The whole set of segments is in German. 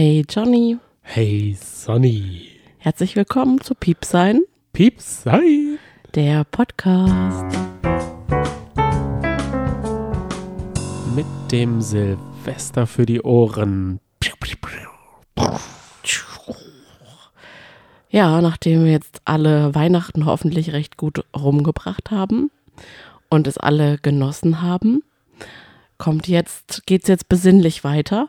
Hey Johnny, Hey Sonny. herzlich willkommen zu Piepsein, Pieps, hi. der Podcast. Mit dem Silvester für die Ohren. Ja, nachdem wir jetzt alle Weihnachten hoffentlich recht gut rumgebracht haben und es alle genossen haben, kommt jetzt, geht's jetzt besinnlich weiter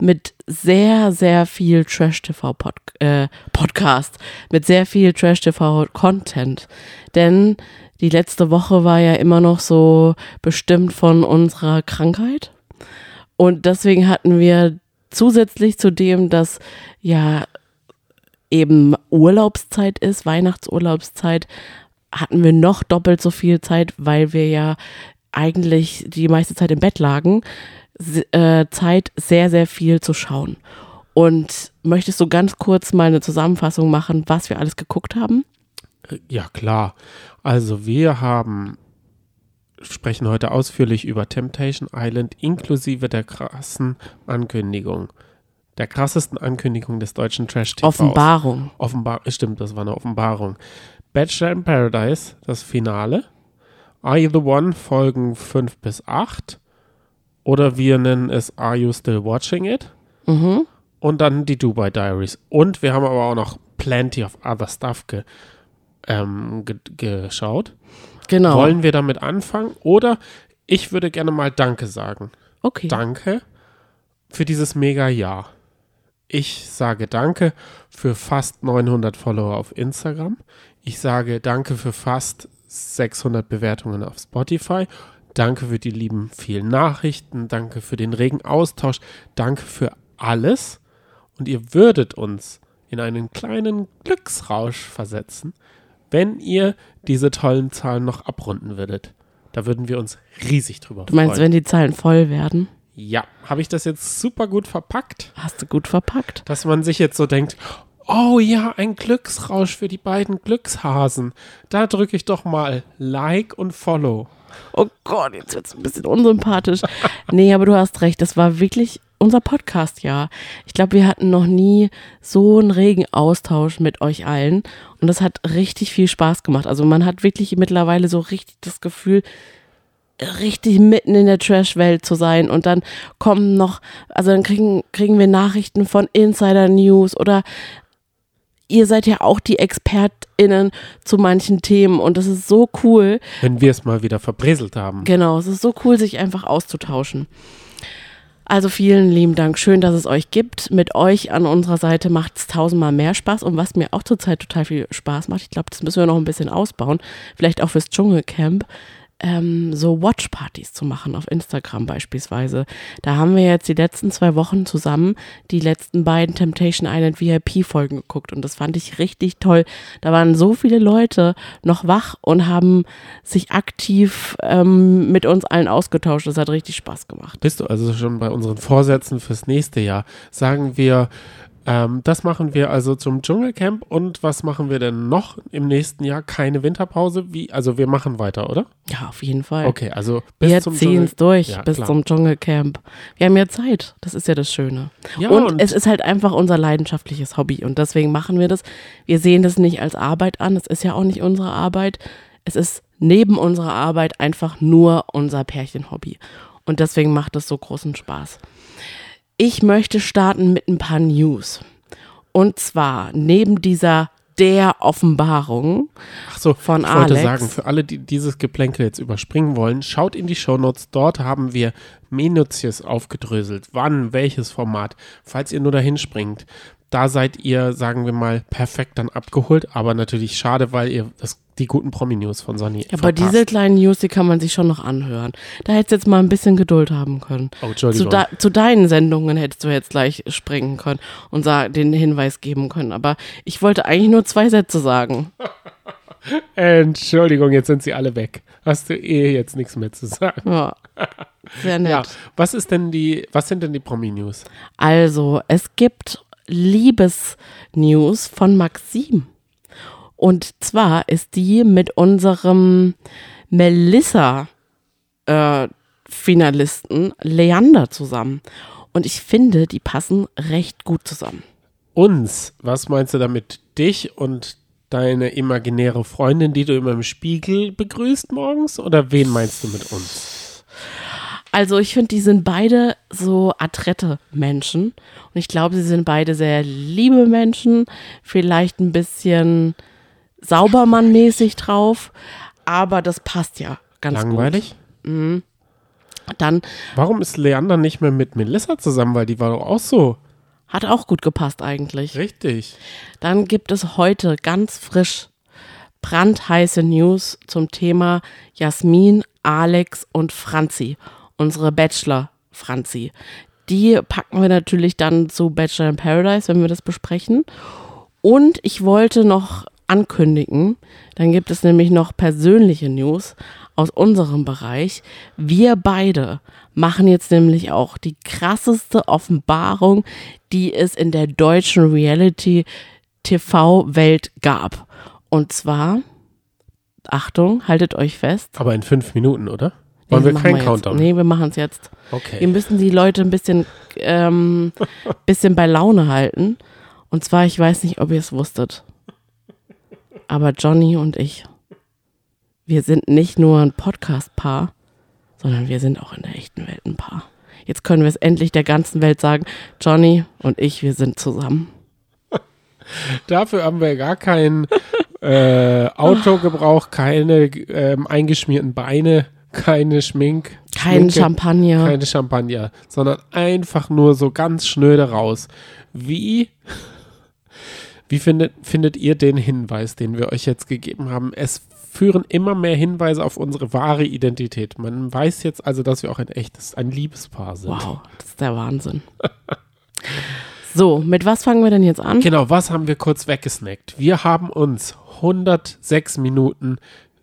mit sehr, sehr viel Trash-TV-Podcast, äh, Podcast, mit sehr viel Trash-TV-Content. Denn die letzte Woche war ja immer noch so bestimmt von unserer Krankheit. Und deswegen hatten wir zusätzlich zu dem, dass ja eben Urlaubszeit ist, Weihnachtsurlaubszeit, hatten wir noch doppelt so viel Zeit, weil wir ja eigentlich die meiste Zeit im Bett lagen, äh, Zeit, sehr, sehr viel zu schauen. Und möchtest du ganz kurz mal eine Zusammenfassung machen, was wir alles geguckt haben? Ja, klar. Also wir haben, sprechen heute ausführlich über Temptation Island inklusive der krassen Ankündigung. Der krassesten Ankündigung des deutschen Trash-TVs. Offenbarung. Offenbar, stimmt, das war eine Offenbarung. Bachelor in Paradise, das Finale. Are You the One, Folgen 5 bis 8. Oder wir nennen es Are You Still Watching It? Mhm. Und dann die Dubai Diaries. Und wir haben aber auch noch plenty of other stuff ge, ähm, ge, geschaut. Genau. Wollen wir damit anfangen? Oder ich würde gerne mal Danke sagen. okay. Danke für dieses mega Jahr. Ich sage Danke für fast 900 Follower auf Instagram. Ich sage Danke für fast 600 Bewertungen auf Spotify. Danke für die lieben vielen Nachrichten. Danke für den regen Austausch. Danke für alles. Und ihr würdet uns in einen kleinen Glücksrausch versetzen, wenn ihr diese tollen Zahlen noch abrunden würdet. Da würden wir uns riesig drüber Du meinst, freuen. wenn die Zahlen voll werden? Ja, habe ich das jetzt super gut verpackt, Hast du gut verpackt. dass man sich jetzt so denkt, oh ja, ein Glücksrausch für die beiden Glückshasen. Da drücke ich doch mal Like und Follow. Oh Gott, jetzt wird es ein bisschen unsympathisch. nee, aber du hast recht, das war wirklich unser Podcast, ja. Ich glaube, wir hatten noch nie so einen regen Austausch mit euch allen und das hat richtig viel Spaß gemacht. Also man hat wirklich mittlerweile so richtig das Gefühl, richtig mitten in der Trash-Welt zu sein und dann kommen noch, also dann kriegen, kriegen wir Nachrichten von Insider News oder ihr seid ja auch die ExpertInnen zu manchen Themen und das ist so cool. Wenn wir es mal wieder verbreselt haben. Genau, es ist so cool, sich einfach auszutauschen. Also vielen lieben Dank. Schön, dass es euch gibt. Mit euch an unserer Seite macht es tausendmal mehr Spaß. Und was mir auch zurzeit total viel Spaß macht, ich glaube, das müssen wir noch ein bisschen ausbauen, vielleicht auch fürs Dschungelcamp, ähm, so Watchpartys zu machen auf Instagram beispielsweise. Da haben wir jetzt die letzten zwei Wochen zusammen die letzten beiden Temptation Island VIP-Folgen geguckt und das fand ich richtig toll. Da waren so viele Leute noch wach und haben sich aktiv ähm, mit uns allen ausgetauscht. Das hat richtig Spaß gemacht. Bist du also schon bei unseren Vorsätzen fürs nächste Jahr? Sagen wir, ähm, das machen wir also zum Dschungelcamp und was machen wir denn noch im nächsten Jahr? Keine Winterpause? Wie? Also wir machen weiter, oder? Ja, auf jeden Fall. Okay, also bis wir zum ziehen es durch Ja, bis klar. zum Dschungelcamp. Wir haben ja Zeit. Das ist ja das Schöne. Ja, und, und- es ist halt einfach unser leidenschaftliches Hobby. Und deswegen machen wir das. Wir sehen das nicht als Arbeit an. Es ist ja auch nicht unsere Arbeit. Es ist neben unserer Arbeit einfach nur unser Pärchenhobby. Und deswegen macht es so großen Spaß. Ich möchte starten mit ein paar News. Und zwar neben dieser der Offenbarung Ach so, von ich wollte Alex. sagen, für alle, die dieses Geplänkel jetzt überspringen wollen, schaut in die Shownotes. Dort haben wir minutiös aufgedröselt. Wann, welches Format. Falls ihr nur dahin springt, da seid ihr, sagen wir mal, perfekt dann abgeholt. Aber natürlich schade, weil ihr das, die guten Promi-News von Sonny Ja, aber diese kleinen News, die kann man sich schon noch anhören. Da hättest du jetzt mal ein bisschen Geduld haben können. Oh, Zu, Entschuldigung. da, zu deinen Sendungen hättest du jetzt gleich springen können und den Hinweis geben können. Aber ich wollte eigentlich nur zwei Sätze sagen. Entschuldigung, jetzt sind sie alle weg. Hast du eh jetzt nichts mehr zu sagen. Ja, sehr nett. Ja, was ist denn die, was sind denn die Promi-News? Also, es gibt Liebesnews von Maxim. Und zwar ist die mit unserem Melissa äh, Finalisten Leander zusammen. Und ich finde, die passen recht gut zusammen. Uns, was meinst du damit? Dich und deine imaginäre Freundin, die du immer im Spiegel begrüßt morgens? Oder wen meinst du mit uns? Also ich finde, die sind beide so adrette Menschen. Und ich glaube, sie sind beide sehr liebe Menschen. Vielleicht ein bisschen Saubermann-mäßig drauf. Aber das passt ja ganz Langweilig? gut. Mhm. Dann Warum ist Leander nicht mehr mit Melissa zusammen? Weil die war doch auch so. hat auch gut gepasst eigentlich. Richtig. Dann gibt es heute ganz frisch brandheiße News zum Thema Jasmin, Alex und Franzi, unsere Bachelor Franzi. Die packen wir natürlich dann zu Bachelor in Paradise, wenn wir das besprechen. Und ich wollte noch ankündigen, dann gibt es nämlich noch persönliche News aus unserem Bereich. Wir beide machen jetzt nämlich auch die krasseste Offenbarung, die es in der deutschen Reality TV-Welt gab. Und zwar, Achtung, haltet euch fest. Aber in fünf Minuten, oder? Wollen wir keinen jetzt. Countdown? Nee, wir machen es jetzt. Wir Okay. müssen die Leute ein bisschen, ähm, bisschen bei Laune halten. Und zwar, ich weiß nicht, ob ihr es wusstet, aber Johnny und ich, wir sind nicht nur ein Podcast-Paar, sondern wir sind auch in der echten Welt ein Paar. Jetzt können wir es endlich der ganzen Welt sagen, Johnny und ich, wir sind zusammen. Dafür haben wir gar kein äh, Auto gebraucht, keine ähm, eingeschmierten Beine, keine Schmink. Kein Schminke, Champagner. Keine Champagner, sondern einfach nur so ganz schnöde raus. Wie, wie findet, findet ihr den Hinweis, den wir euch jetzt gegeben haben? Es führen immer mehr Hinweise auf unsere wahre Identität. Man weiß jetzt also, dass wir auch ein echtes, ein Liebespaar sind. Wow, das ist der Wahnsinn. So, mit was fangen wir denn jetzt an? Genau, was haben wir kurz weggesnackt? Wir haben uns 106 Minuten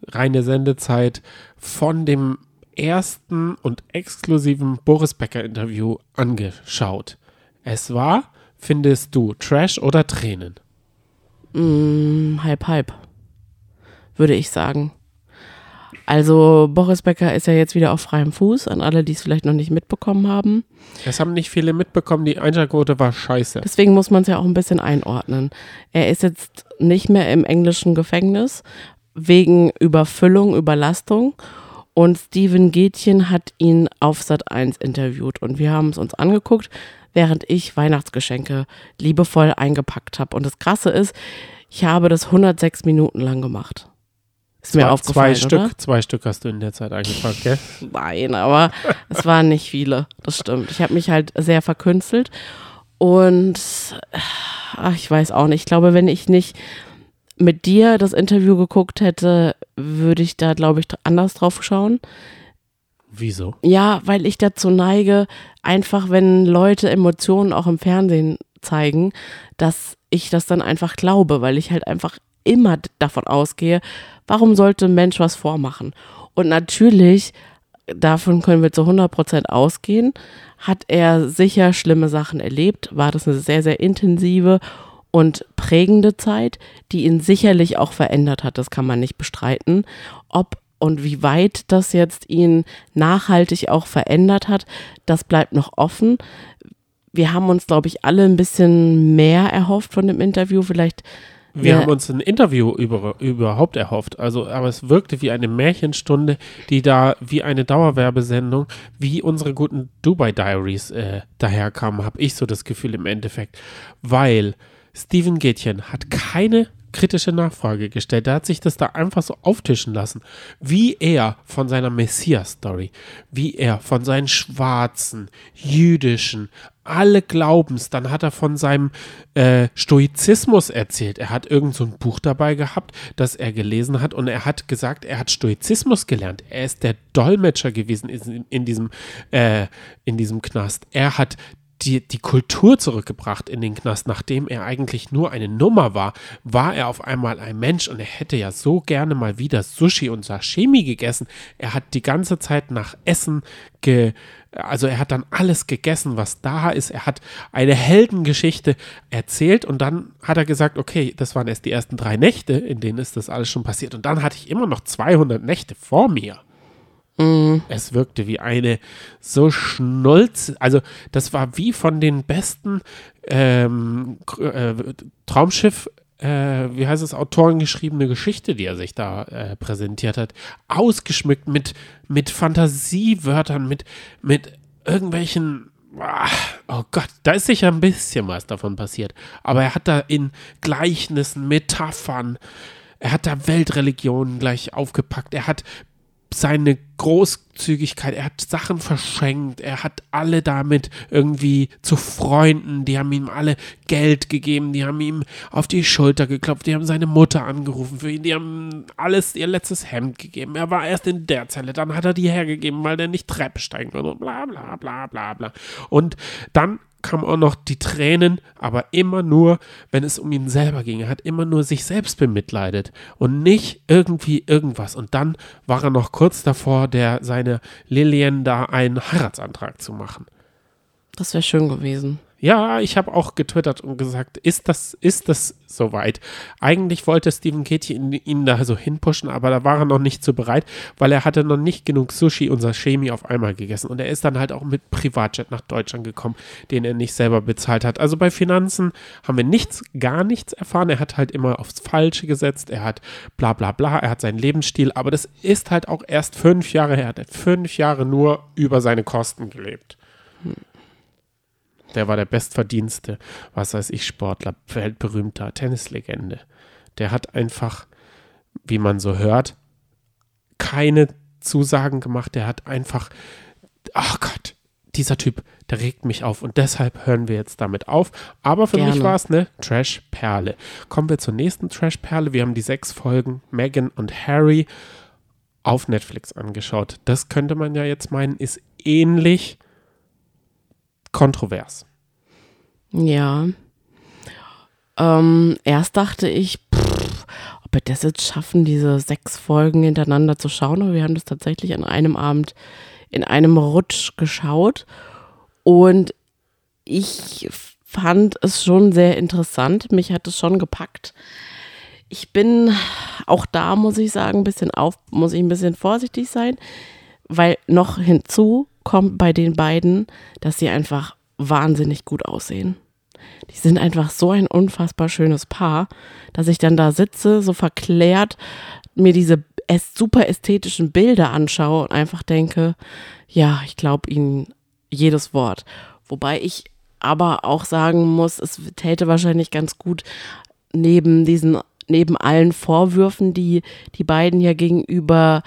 reine Sendezeit von dem ersten und exklusiven Boris Becker Interview angeschaut. Es war, findest du, Trash oder Tränen? Mm, halb, halb, würde ich sagen. Also Boris Becker ist ja jetzt wieder auf freiem Fuß, an alle, die es vielleicht noch nicht mitbekommen haben. Das haben nicht viele mitbekommen, die Einschaltquote war scheiße. Deswegen muss man es ja auch ein bisschen einordnen. Er ist jetzt nicht mehr im englischen Gefängnis wegen Überfüllung, Überlastung. Und Steven Gätchen hat ihn auf Sat 1 interviewt. Und wir haben es uns angeguckt, während ich Weihnachtsgeschenke liebevoll eingepackt habe. Und das Krasse ist, ich habe das 106 Minuten lang gemacht. Ist mir zwei, aufgefallen, zwei oder? Stück, zwei Stück hast du in der Zeit eingepackt, gell? Nein, aber es waren nicht viele. Das stimmt. Ich habe mich halt sehr verkünstelt. Und ach, ich weiß auch nicht. Ich glaube, wenn ich nicht mit dir das Interview geguckt hätte, würde ich da, glaube ich, anders drauf schauen. Wieso? Ja, weil ich dazu neige, einfach, wenn Leute Emotionen auch im Fernsehen zeigen, dass ich das dann einfach glaube, weil ich halt einfach immer davon ausgehe, warum sollte ein Mensch was vormachen? Und natürlich, davon können wir zu 100 Prozent ausgehen, hat er sicher schlimme Sachen erlebt, war das eine sehr, sehr intensive und prägende Zeit, die ihn sicherlich auch verändert hat, das kann man nicht bestreiten. Ob und wie weit das jetzt ihn nachhaltig auch verändert hat, das bleibt noch offen. Wir haben uns, glaube ich, alle ein bisschen mehr erhofft von dem Interview. Vielleicht Wir Ja. haben uns ein Interview über, überhaupt erhofft. Also, aber es wirkte wie eine Märchenstunde, die da wie eine Dauerwerbesendung, wie unsere guten Dubai Diaries äh, daherkamen, habe ich so das Gefühl im Endeffekt. Weil Steven Gätchen hat keine kritische Nachfrage gestellt. Er hat sich das da einfach so auftischen lassen, wie er von seiner Messias-Story, wie er von seinen schwarzen, jüdischen, alle Glaubens, dann hat er von seinem äh, Stoizismus erzählt. Er hat irgend so ein Buch dabei gehabt, das er gelesen hat und er hat gesagt, er hat Stoizismus gelernt. Er ist der Dolmetscher gewesen in, in, diesem, äh, in diesem Knast. Er hat die, die Kultur zurückgebracht in den Knast, nachdem er eigentlich nur eine Nummer war, war er auf einmal ein Mensch und er hätte ja so gerne mal wieder Sushi und Sashimi gegessen. Er hat die ganze Zeit nach Essen ge, also er hat dann alles gegessen, was da ist. Er hat eine Heldengeschichte erzählt und dann hat er gesagt, okay, das waren erst die ersten drei Nächte, in denen ist das alles schon passiert und dann hatte ich immer noch 200 Nächte vor mir. Mhm. Es wirkte wie eine so schnulz, also das war wie von den besten ähm, äh, Traumschiff, äh, wie heißt es, Autoren geschriebene Geschichte, die er sich da äh, präsentiert hat, ausgeschmückt mit, mit Fantasiewörtern, mit, mit irgendwelchen ah, Oh Gott, da ist sicher ein bisschen was davon passiert. Aber er hat da in Gleichnissen, Metaphern, er hat da Weltreligionen gleich aufgepackt. Er hat seine Großzügigkeit, er hat Sachen verschenkt, er hat alle damit irgendwie zu Freunden, die haben ihm alle Geld gegeben, die haben ihm auf die Schulter geklopft, die haben seine Mutter angerufen für ihn, die haben alles ihr letztes Hemd gegeben. Er war erst in der Zelle, dann hat er die hergegeben, weil der nicht Treppe steigen konnte und bla bla bla bla bla. Und dann kamen auch noch die Tränen, aber immer nur, wenn es um ihn selber ging. Er hat immer nur sich selbst bemitleidet und nicht irgendwie irgendwas. Und dann war er noch kurz davor, der seine Lillian da einen Heiratsantrag zu machen. Das wäre schön gewesen. Ja, ich habe auch getwittert und gesagt, ist das, ist das soweit? Eigentlich wollte Stephen ihn, ihn, da so hinpushen, aber da war er noch nicht so bereit, weil er hatte noch nicht genug Sushi und Sashimi auf einmal gegessen. Und er ist dann halt auch mit Privatjet nach Deutschland gekommen, den er nicht selber bezahlt hat. Also bei Finanzen haben wir nichts, gar nichts erfahren. Er hat halt immer aufs Falsche gesetzt. Er hat bla bla bla, er hat seinen Lebensstil. Aber das ist halt auch erst fünf Jahre her. Er hat fünf Jahre nur über seine Kosten gelebt. Hm der war der bestverdienste, was weiß ich, Sportler, weltberühmter Tennislegende. Der hat einfach, wie man so hört, keine Zusagen gemacht. Der hat einfach, ach Gott, dieser Typ, der regt mich auf und deshalb hören wir jetzt damit auf. Aber für Gerne. mich war es eine Trash-Perle. Kommen wir zur nächsten Trash-Perle. Wir haben die sechs Folgen Megan und Harry auf Netflix angeschaut. Das könnte man ja jetzt meinen, ist ähnlich kontrovers. Ja. Ähm, erst dachte ich, pff, ob wir das jetzt schaffen, diese sechs Folgen hintereinander zu schauen, aber wir haben das tatsächlich an einem Abend in einem Rutsch geschaut und ich fand es schon sehr interessant. Mich hat es schon gepackt. Ich bin auch da, muss ich sagen, ein bisschen auf, muss ich ein bisschen vorsichtig sein, weil noch hinzu kommt bei den beiden, dass sie einfach wahnsinnig gut aussehen. Die sind einfach so ein unfassbar schönes Paar, dass ich dann da sitze, so verklärt, mir diese super ästhetischen Bilder anschaue und einfach denke, ja, ich glaube ihnen jedes Wort. Wobei ich aber auch sagen muss, es täte wahrscheinlich ganz gut neben diesen neben allen Vorwürfen, die die beiden ja gegenüber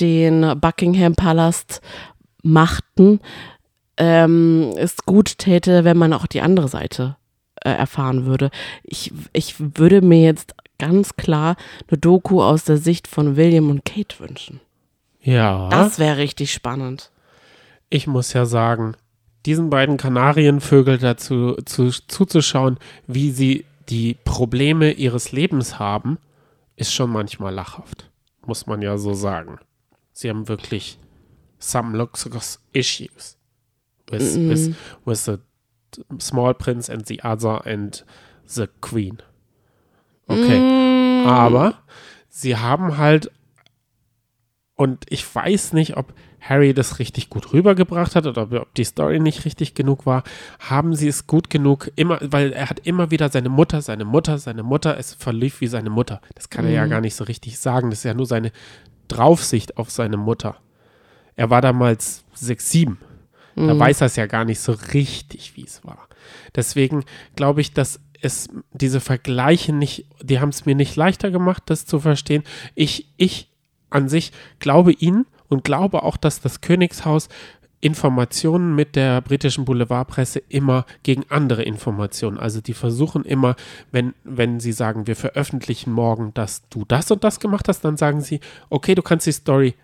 den Buckingham Palast machten, ähm, es gut täte, wenn man auch die andere Seite äh, erfahren würde. Ich, ich würde mir jetzt ganz klar eine Doku aus der Sicht von William und Kate wünschen. Ja. Das wäre richtig spannend. Ich muss ja sagen, diesen beiden Kanarienvögel dazu zu, zuzuschauen, wie sie die Probleme ihres Lebens haben, ist schon manchmal lachhaft. Muss man ja so sagen. Sie haben wirklich some luxurious issues with, mm. with, with the small prince and the other and the queen. Okay. Mm. Aber sie haben halt, und ich weiß nicht, ob Harry das richtig gut rübergebracht hat oder ob die Story nicht richtig genug war, haben sie es gut genug, immer, weil er hat immer wieder seine Mutter, seine Mutter, seine Mutter, es verlief wie seine Mutter. Das kann er ja mm. gar nicht so richtig sagen. Das ist ja nur seine Draufsicht auf seine Mutter. Er war damals sechs, sieben. Da mhm. weiß er es ja gar nicht so richtig, wie es war. Deswegen glaube ich, dass es diese Vergleiche nicht, die haben es mir nicht leichter gemacht, das zu verstehen. Ich, ich an sich glaube ihnen und glaube auch, dass das Königshaus Informationen mit der britischen Boulevardpresse immer gegen andere Informationen. Also die versuchen immer, wenn, wenn sie sagen, wir veröffentlichen morgen, dass du das und das gemacht hast, dann sagen sie, okay, du kannst die Story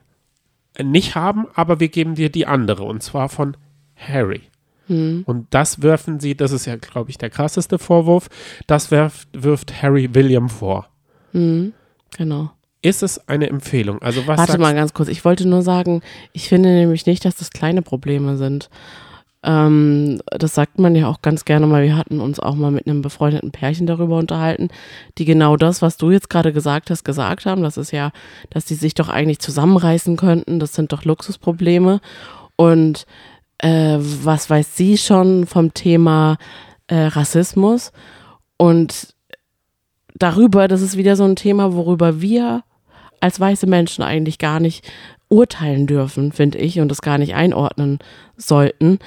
nicht haben, aber wir geben dir die andere und zwar von Harry. Hm. Und das werfen sie, das ist ja, glaube ich, der krasseste Vorwurf, das wirft, wirft Harry William vor. Hm. Genau. Ist es eine Empfehlung? Also was Warte mal ganz kurz, ich wollte nur sagen, ich finde nämlich nicht, dass das kleine Probleme sind. Ähm, das sagt man ja auch ganz gerne mal. Wir hatten uns auch mal mit einem befreundeten Pärchen darüber unterhalten, die genau das, was du jetzt gerade gesagt hast, gesagt haben. Das ist ja, dass die sich doch eigentlich zusammenreißen könnten. Das sind doch Luxusprobleme. Und äh, was weiß sie schon vom Thema äh, Rassismus? Und darüber, das ist wieder so ein Thema, worüber wir als weiße Menschen eigentlich gar nicht urteilen dürfen, finde ich, und das gar nicht einordnen sollten.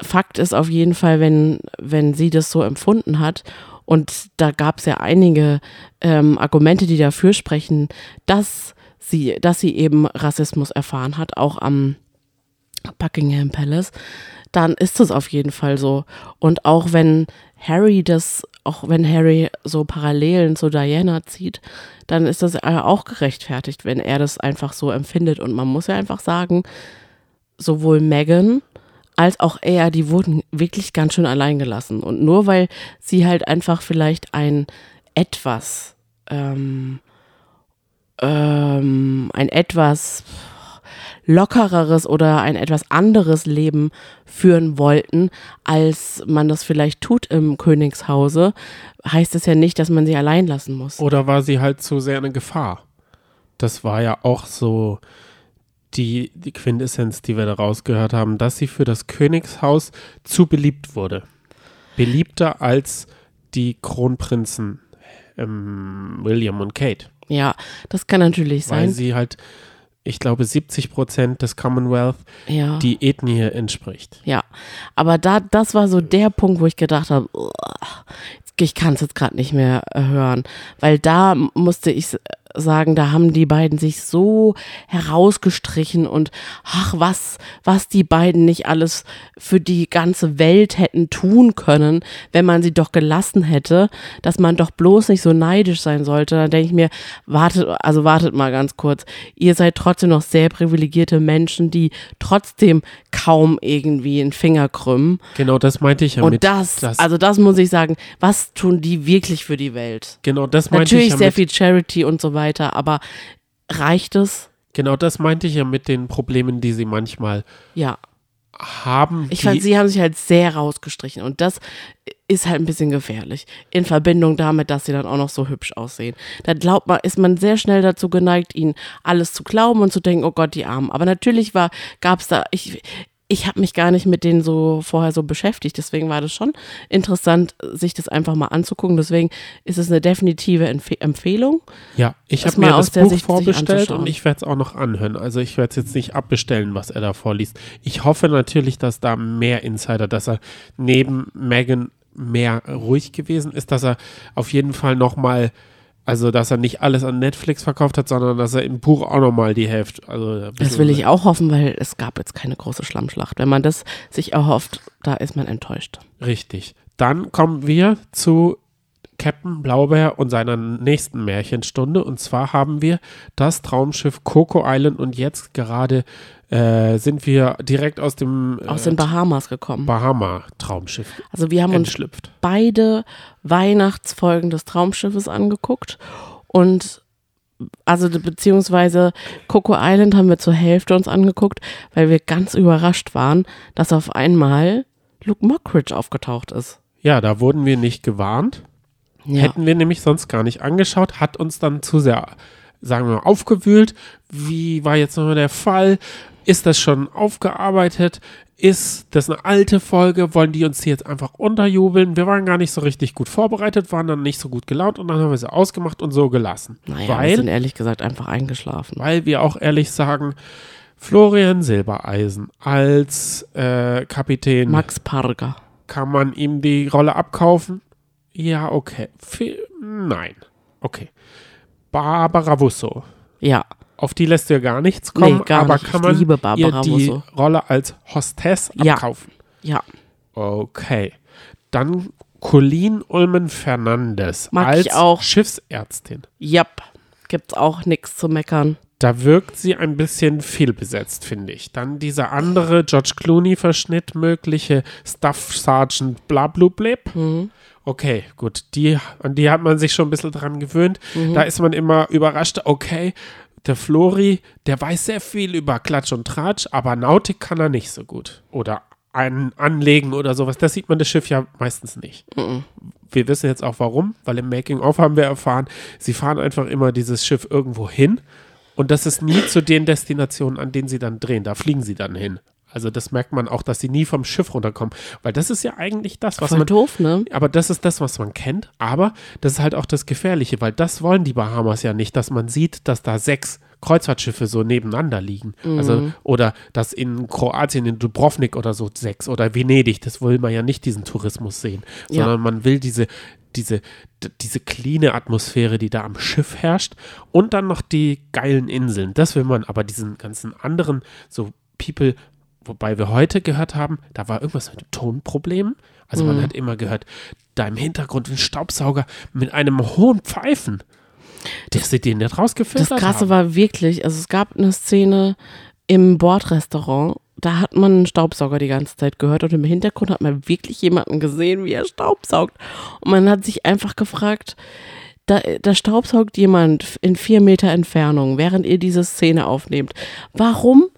Fakt ist auf jeden Fall, wenn, wenn sie das so empfunden hat, und da gab es ja einige ähm, Argumente, die dafür sprechen, dass sie, dass sie eben Rassismus erfahren hat, auch am Buckingham Palace, dann ist es auf jeden Fall so. Und auch wenn Harry das, auch wenn Harry so Parallelen zu Diana zieht, dann ist das auch gerechtfertigt, wenn er das einfach so empfindet. Und man muss ja einfach sagen, sowohl Meghan als auch er, die wurden wirklich ganz schön allein gelassen. Und nur weil sie halt einfach vielleicht ein etwas, ähm, ähm, ein etwas lockereres oder ein etwas anderes Leben führen wollten, als man das vielleicht tut im Königshause, heißt es ja nicht, dass man sie allein lassen muss. Oder war sie halt zu sehr eine Gefahr? Das war ja auch so die, die Quintessenz, die wir da rausgehört haben, dass sie für das Königshaus zu beliebt wurde. Beliebter als die Kronprinzen ähm, William und Kate. Ja, das kann natürlich sein. Weil sie halt ich glaube, 70 Prozent des Commonwealth ja. die Ethnie entspricht. Ja, aber da, das war so der Punkt, wo ich gedacht habe, ich kann es jetzt gerade nicht mehr hören, weil da musste ich sagen, da haben die beiden sich so herausgestrichen und ach, was, was die beiden nicht alles für die ganze Welt hätten tun können, wenn man sie doch gelassen hätte, dass man doch bloß nicht so neidisch sein sollte. Da denke ich mir, wartet, also wartet mal ganz kurz. Ihr seid trotzdem noch sehr privilegierte Menschen, die trotzdem kaum irgendwie einen Finger krümmen. Genau, das meinte ich ja Und mit. das, das, also das muss ich sagen, was tun die wirklich für die Welt? Genau, das meinte Natürlich ich ja sehr viel Charity und so weiter, aber reicht es? Genau, das meinte ich ja mit den Problemen, die sie manchmal ja. haben. Ich fand, sie haben sich halt sehr rausgestrichen und das ist halt ein bisschen gefährlich. In Verbindung damit, dass sie dann auch noch so hübsch aussehen. Da glaubt man, ist man sehr schnell dazu geneigt, ihnen alles zu glauben und zu denken, oh Gott, die Armen. Aber natürlich war, gab es da, ich, ich habe mich gar nicht mit denen so vorher so beschäftigt. Deswegen war das schon interessant, sich das einfach mal anzugucken. Deswegen ist es eine definitive Empf Empfehlung. Ja, ich habe mir das Buch Sicht vorbestellt und ich werde es auch noch anhören. Also ich werde es jetzt nicht abbestellen, was er da vorliest. Ich hoffe natürlich, dass da mehr Insider, dass er neben Megan mehr ruhig gewesen ist, dass er auf jeden Fall noch mal also, dass er nicht alles an Netflix verkauft hat, sondern dass er im Buch auch nochmal die Hälfte. Also das will ich auch hoffen, weil es gab jetzt keine große Schlammschlacht. Wenn man das sich erhofft, da ist man enttäuscht. Richtig. Dann kommen wir zu Captain Blaubeer und seiner nächsten Märchenstunde. Und zwar haben wir das Traumschiff Coco Island und jetzt gerade äh, sind wir direkt aus dem äh, aus den Bahamas gekommen. Bahama Traumschiff. Also wir haben uns beide Weihnachtsfolgen des Traumschiffes angeguckt und also beziehungsweise Coco Island haben wir zur Hälfte uns angeguckt, weil wir ganz überrascht waren, dass auf einmal Luke Mockridge aufgetaucht ist. Ja, da wurden wir nicht gewarnt. Ja. Hätten wir nämlich sonst gar nicht angeschaut, hat uns dann zu sehr, sagen wir mal, aufgewühlt. Wie war jetzt nochmal der Fall? Ist das schon aufgearbeitet? Ist das eine alte Folge? Wollen die uns jetzt einfach unterjubeln? Wir waren gar nicht so richtig gut vorbereitet, waren dann nicht so gut gelaunt und dann haben wir sie ausgemacht und so gelassen. Naja, weil, wir sind ehrlich gesagt einfach eingeschlafen. Weil wir auch ehrlich sagen, Florian Silbereisen als äh, Kapitän. Max Parger. Kann man ihm die Rolle abkaufen? Ja, okay. F nein. Okay. Barbara Wusso. Ja auf die lässt du ja gar nichts kommen, nee, gar aber nicht. kann man ihr die Musso. Rolle als Hostess ja. abkaufen? Ja. Okay. Dann Colleen Ulmen Fernandes Mag als ich auch. Schiffsärztin. Yep. Gibt's auch nichts zu meckern. Da wirkt sie ein bisschen fehlbesetzt, finde ich. Dann dieser andere George Clooney-Verschnitt, mögliche Staff Sergeant Blablubleb. Mhm. Okay, gut, die, an die hat man sich schon ein bisschen dran gewöhnt. Mhm. Da ist man immer überrascht, okay, der Flori, der weiß sehr viel über Klatsch und Tratsch, aber Nautik kann er nicht so gut. Oder an, anlegen oder sowas. Das sieht man das Schiff ja meistens nicht. Mhm. Wir wissen jetzt auch warum, weil im Making-of haben wir erfahren, sie fahren einfach immer dieses Schiff irgendwo hin und das ist nie zu den Destinationen, an denen sie dann drehen. Da fliegen sie dann hin. Also das merkt man auch, dass sie nie vom Schiff runterkommen, weil das ist ja eigentlich das, was Voll man doof, ne? aber das ist das, was man kennt. Aber das ist halt auch das Gefährliche, weil das wollen die Bahamas ja nicht, dass man sieht, dass da sechs Kreuzfahrtschiffe so nebeneinander liegen. Also, oder dass in Kroatien, in Dubrovnik oder so sechs oder Venedig, das will man ja nicht diesen Tourismus sehen, Ja. sondern man will diese, diese, diese cleane Atmosphäre, die da am Schiff herrscht und dann noch die geilen Inseln. Das will man, aber diesen ganzen anderen, so People, wobei wir heute gehört haben, da war irgendwas mit Tonproblemen. Also man hat immer gehört, da im Hintergrund ein Staubsauger mit einem hohen Pfeifen. Dass sie den nicht Das rausgefiltert Krasse haben. war wirklich, also es gab eine Szene im Bordrestaurant, da hat man einen Staubsauger die ganze Zeit gehört und im Hintergrund hat man wirklich jemanden gesehen, wie er staubsaugt. Und man hat sich einfach gefragt, da, da staubsaugt jemand in vier Meter Entfernung, während ihr diese Szene aufnehmt. Warum?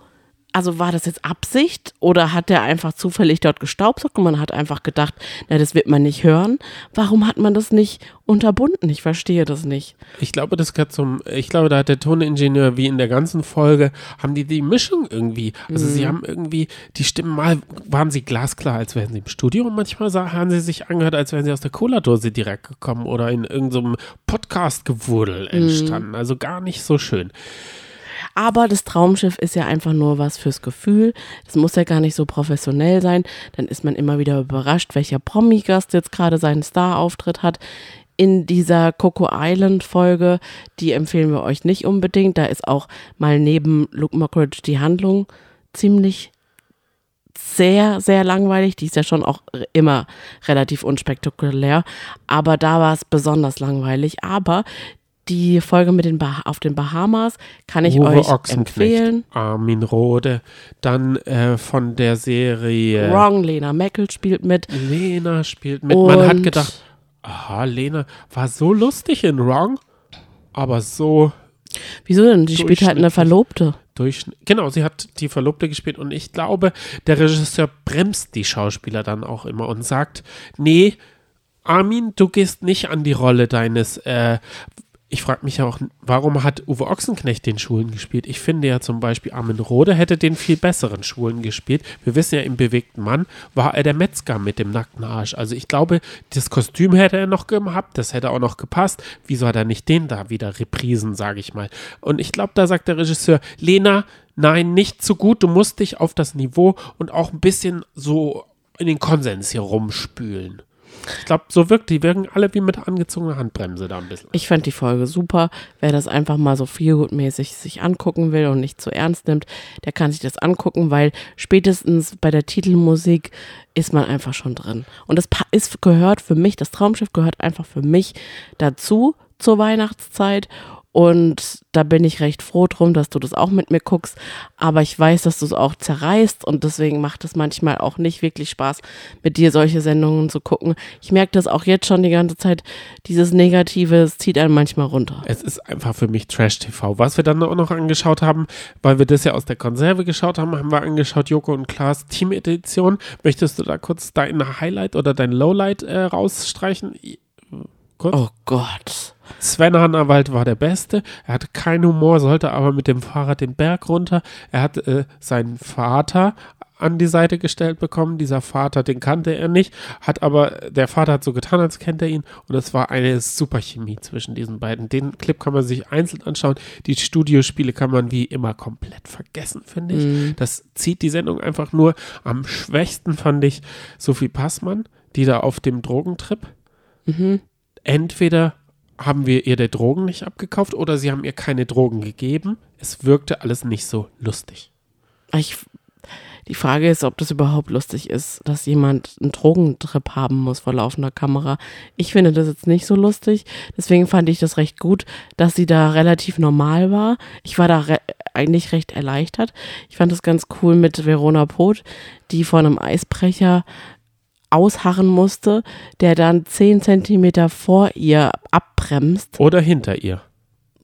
Also war das jetzt Absicht oder hat der einfach zufällig dort gestaubsaugt und man hat einfach gedacht, na, das wird man nicht hören? Warum hat man das nicht unterbunden? Ich verstehe das nicht. Ich glaube, das gehört zum, ich glaube, da hat der Toningenieur, wie in der ganzen Folge, haben die die Mischung irgendwie, also sie haben irgendwie, die Stimmen, mal waren sie glasklar, als wären sie im Studio und manchmal haben sie sich angehört, als wären sie aus der Cola-Dose direkt gekommen oder in irgendeinem Podcast-Gewurdel entstanden. Also gar nicht so schön. Aber das Traumschiff ist ja einfach nur was fürs Gefühl. Das muss ja gar nicht so professionell sein. Dann ist man immer wieder überrascht, welcher Promi-Gast jetzt gerade seinen Star-Auftritt hat. In dieser Coco Island Folge, die empfehlen wir euch nicht unbedingt. Da ist auch mal neben Luke Mockridge die Handlung ziemlich sehr, sehr langweilig. Die ist ja schon auch immer relativ unspektakulär. Aber da war es besonders langweilig. Aber die Folge mit den bah auf den Bahamas kann ich Uwe euch Ochsenknecht, empfehlen. Armin Rohde, dann äh, von der Serie Wrong, Lena Meckel spielt mit. Lena spielt mit. Man hat Und- gedacht, aha, Lena war so lustig in Wrong, aber so Wieso denn? Die spielt halt eine. Verlobte. durch. Genau, sie hat die Verlobte gespielt und ich glaube, der Regisseur bremst die Schauspieler dann auch immer und sagt, nee, Armin, du gehst nicht an die Rolle deines, äh, ich frage mich ja auch, warum hat Uwe Ochsenknecht den Schwulen gespielt? Ich finde ja zum Beispiel Armin Rohde hätte den viel besseren Schwulen gespielt. Wir wissen ja, im bewegten Mann war er der Metzger mit dem nackten Arsch. Also ich glaube, das Kostüm hätte er noch gehabt, das hätte auch noch gepasst. Wieso hat er nicht den da wieder reprisen, sage ich mal. Und ich glaube, da sagt der Regisseur, Lena, nein, nicht zu gut, du musst dich auf das Niveau und auch ein bisschen so in den Konsens hier rumspülen. Ich glaube, so wirkt die, wirken alle wie mit angezogener Handbremse da ein bisschen. Ich fand die Folge super. Wer das einfach mal so feelgood-mäßig sich angucken will und nicht zu ernst nimmt, der kann sich das angucken, weil spätestens bei der Titelmusik ist man einfach schon drin. Und das ist, gehört für mich, das Traumschiff gehört einfach für mich dazu zur Weihnachtszeit. Und da bin ich recht froh drum, dass du das auch mit mir guckst. Aber ich weiß, dass du es auch zerreißt und deswegen macht es manchmal auch nicht wirklich Spaß, mit dir solche Sendungen zu gucken. Ich merke das auch jetzt schon die ganze Zeit. Dieses Negative, es zieht einen manchmal runter. Es ist einfach für mich Trash-TV. Was wir dann auch noch angeschaut haben, weil wir das ja aus der Konserve geschaut haben, haben wir angeschaut Joko und Klaas Team-Edition. Möchtest du da kurz dein Highlight oder dein Lowlight äh, rausstreichen? Kurz. Oh Gott. Sven Hannawald war der Beste. Er hatte keinen Humor, sollte aber mit dem Fahrrad den Berg runter. Er hat äh, seinen Vater an die Seite gestellt bekommen. Dieser Vater, den kannte er nicht, hat aber, der Vater hat so getan, als kennt er ihn. Und es war eine super Chemie zwischen diesen beiden. Den Clip kann man sich einzeln anschauen. Die Studiospiele kann man wie immer komplett vergessen, finde ich. Das zieht die Sendung einfach nur. Am schwächsten fand ich Sophie Passmann, die da auf dem Drogentrip entweder haben wir ihr der Drogen nicht abgekauft oder sie haben ihr keine Drogen gegeben. Es wirkte alles nicht so lustig. Ich, die Frage ist, ob das überhaupt lustig ist, dass jemand einen Drogentrip haben muss vor laufender Kamera. Ich finde das jetzt nicht so lustig. Deswegen fand ich das recht gut, dass sie da relativ normal war. Ich war da re eigentlich recht erleichtert. Ich fand das ganz cool mit Verona Poth, die vor einem Eisbrecher ausharren musste, der dann zehn Zentimeter vor ihr abbremst. Oder hinter ihr.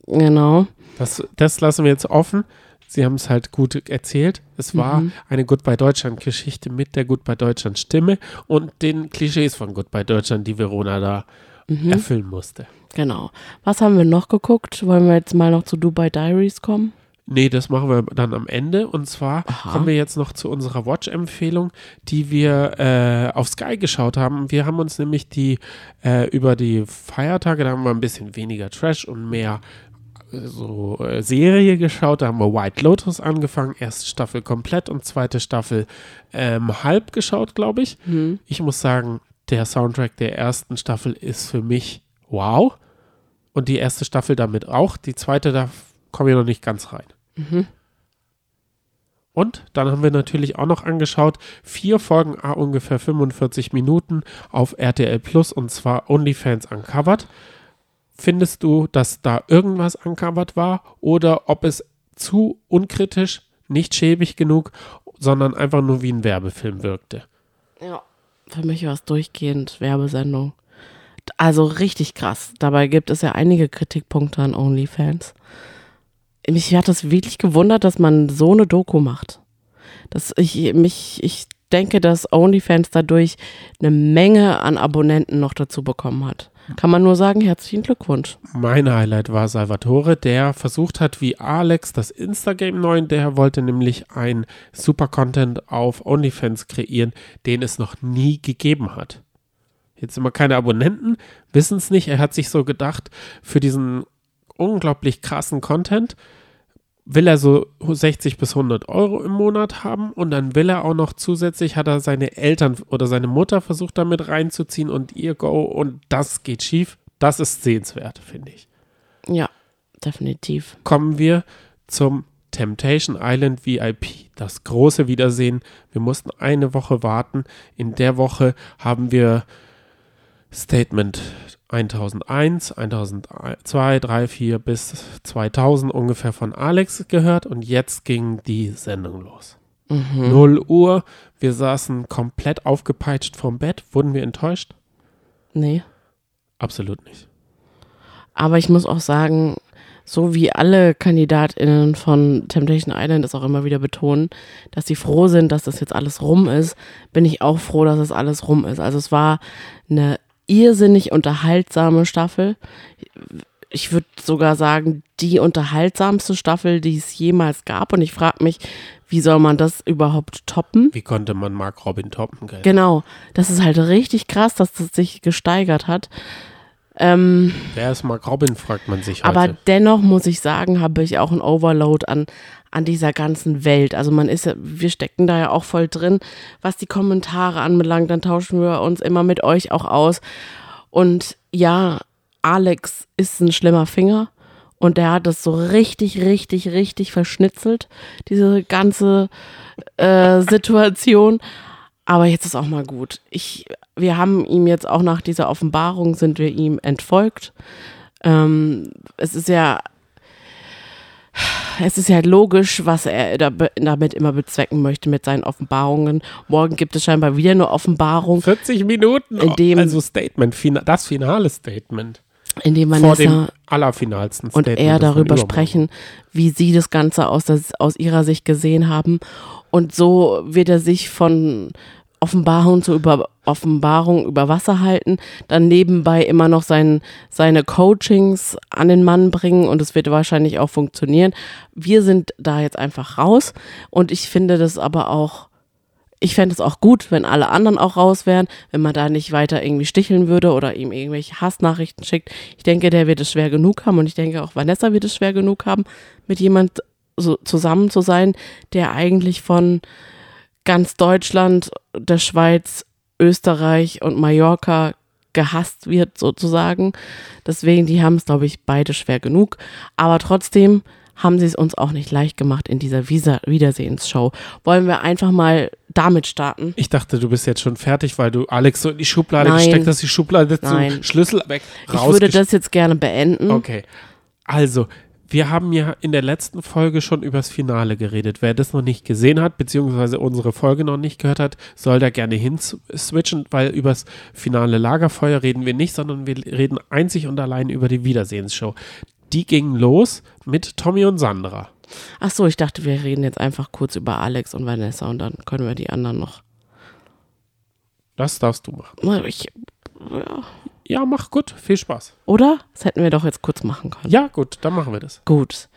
Genau. Das, das lassen wir jetzt offen. Sie haben es halt gut erzählt. Es war Mhm. eine Goodbye Deutschland-Geschichte mit der Goodbye Deutschland-Stimme und den Klischees von Goodbye Deutschland, die Verona da Mhm. erfüllen musste. Genau. Was haben wir noch geguckt? Wollen wir jetzt mal noch zu Dubai Diaries kommen? Nee, das machen wir dann am Ende. Und zwar Aha. kommen wir jetzt noch zu unserer Watch-Empfehlung, die wir äh, auf Sky geschaut haben. Wir haben uns nämlich die äh, über die Feiertage, da haben wir ein bisschen weniger Trash und mehr äh, so äh, Serie geschaut. Da haben wir White Lotus angefangen, erste Staffel komplett und zweite Staffel ähm, halb geschaut, glaube ich. Mhm. Ich muss sagen, der Soundtrack der ersten Staffel ist für mich wow. Und die erste Staffel damit auch. Die zweite, da komme ich noch nicht ganz rein. Und dann haben wir natürlich auch noch angeschaut, vier Folgen, ah, ungefähr 45 Minuten auf RTL Plus und zwar OnlyFans Uncovered. Findest du, dass da irgendwas uncovered war oder ob es zu unkritisch, nicht schäbig genug, sondern einfach nur wie ein Werbefilm wirkte? Ja. Für mich war es durchgehend Werbesendung. Also richtig krass. Dabei gibt es ja einige Kritikpunkte an OnlyFans. Mich hat es wirklich gewundert, dass man so eine Doku macht. Dass ich mich, ich denke, dass OnlyFans dadurch eine Menge an Abonnenten noch dazu bekommen hat. Kann man nur sagen, herzlichen Glückwunsch. Mein Highlight war Salvatore, der versucht hat, wie Alex das Instagame neu, der wollte nämlich ein super Content auf OnlyFans kreieren, den es noch nie gegeben hat. Jetzt wir keine Abonnenten, wissen es nicht. Er hat sich so gedacht, für diesen unglaublich krassen Content will er so 60 bis 100 Euro im Monat haben und dann will er auch noch zusätzlich, hat er seine Eltern oder seine Mutter versucht damit reinzuziehen und ihr Go und das geht schief. Das ist sehenswert, finde ich. Ja, definitiv. Kommen wir zum Temptation Island VIP, das große Wiedersehen. Wir mussten eine Woche warten. In der Woche haben wir Statement 1001, 1002, 3, 4 bis 2000 ungefähr von Alex gehört und jetzt ging die Sendung los. 0 Uhr, wir saßen komplett aufgepeitscht vom Bett. Wurden wir enttäuscht? Nee. Absolut nicht. Aber ich muss auch sagen, so wie alle KandidatInnen von Temptation Island es auch immer wieder betonen, dass sie froh sind, dass das jetzt alles rum ist, bin ich auch froh, dass es alles rum ist. Also es war eine irrsinnig unterhaltsame Staffel. Ich würde sogar sagen, die unterhaltsamste Staffel, die es jemals gab. Und ich frage mich, wie soll man das überhaupt toppen? Wie konnte man Mark Robin toppen? Gell? Genau, das ist halt richtig krass, dass das sich gesteigert hat. Ähm, Wer ist Mark Robin, fragt man sich heute. aber dennoch muss ich sagen, habe ich auch ein Overload an, an dieser ganzen Welt. Also man ist ja, wir stecken da ja auch voll drin, was die Kommentare anbelangt. Dann tauschen wir uns immer mit euch auch aus. Und ja, Alex ist ein schlimmer Finger. Und der hat das so richtig, richtig, richtig verschnitzelt, diese ganze äh, Situation. Aber jetzt ist auch mal gut. Ich, wir haben ihm jetzt auch nach dieser Offenbarung sind wir ihm entfolgt. Ähm, es ist ja, es ist ja logisch, was er da- damit immer bezwecken möchte mit seinen Offenbarungen. Morgen gibt es scheinbar wieder eine Offenbarung, 40 Minuten, In dem- also Statement, das finale Statement. in dem vor Vanessa dem allerfinalsten und Statement. er das dann darüber sprechen, wie sie das Ganze aus, das, aus ihrer Sicht gesehen haben. Und so wird er sich von Offenbarung zu über Offenbarung über Wasser halten, dann nebenbei immer noch sein, seine Coachings an den Mann bringen und es wird wahrscheinlich auch funktionieren. Wir sind da jetzt einfach raus und ich finde das aber auch ich fände es auch gut, wenn alle anderen auch raus wären, wenn man da nicht weiter irgendwie sticheln würde oder ihm irgendwelche Hassnachrichten schickt. Ich denke, der wird es schwer genug haben und ich denke auch Vanessa wird es schwer genug haben, mit jemand so zusammen zu sein, der eigentlich von ganz Deutschland, der Schweiz, Österreich und Mallorca gehasst wird sozusagen. Deswegen, die haben es, glaube ich, beide schwer genug. Aber trotzdem haben sie es uns auch nicht leicht gemacht in dieser Visa Wiedersehensshow. Wollen wir einfach mal damit starten? Ich dachte, du bist jetzt schon fertig, weil du Alex so in die Schublade Nein. gesteckt hast, die Schublade zum Nein. Schlüssel weg, Ich würde das jetzt gerne beenden. Okay. Also, wir haben ja in der letzten Folge schon übers Finale geredet. Wer das noch nicht gesehen hat, beziehungsweise unsere Folge noch nicht gehört hat, soll da gerne hinswitchen, weil übers finale Lagerfeuer reden wir nicht, sondern wir reden einzig und allein über die Wiedersehensshow. Die ging los mit Tommy und Sandra. Ach so, ich dachte, wir reden jetzt einfach kurz über Alex und Vanessa und dann können wir die anderen noch. Das darfst du machen. Ich, ja. Ja, mach gut. Viel Spaß. Oder? Das hätten wir doch jetzt kurz machen können. Ja, gut, dann machen wir das. Gut.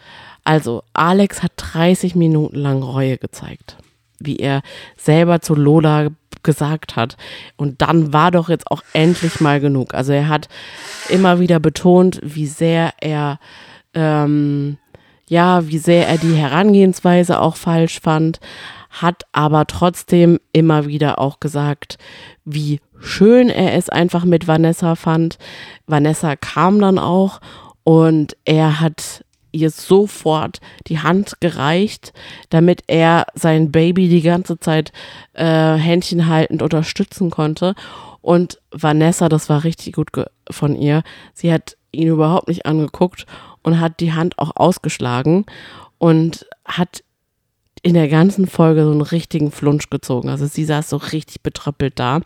Also, Alex hat 30 Minuten lang Reue gezeigt, wie er selber zu Lola gesagt hat. Und dann war doch jetzt auch endlich mal genug. Also, er hat immer wieder betont, wie sehr er, ähm, ja, wie sehr er die Herangehensweise auch falsch fand, hat aber trotzdem immer wieder auch gesagt, wie schön er es einfach mit Vanessa fand. Vanessa kam dann auch und er hat ihr sofort die Hand gereicht, damit er sein Baby die ganze Zeit äh, Händchen haltend unterstützen konnte. Und Vanessa, das war richtig gut von ihr, sie hat ihn überhaupt nicht angeguckt und hat die Hand auch ausgeschlagen und hat in der ganzen Folge so einen richtigen Flunsch gezogen. Also sie saß so richtig betröppelt da.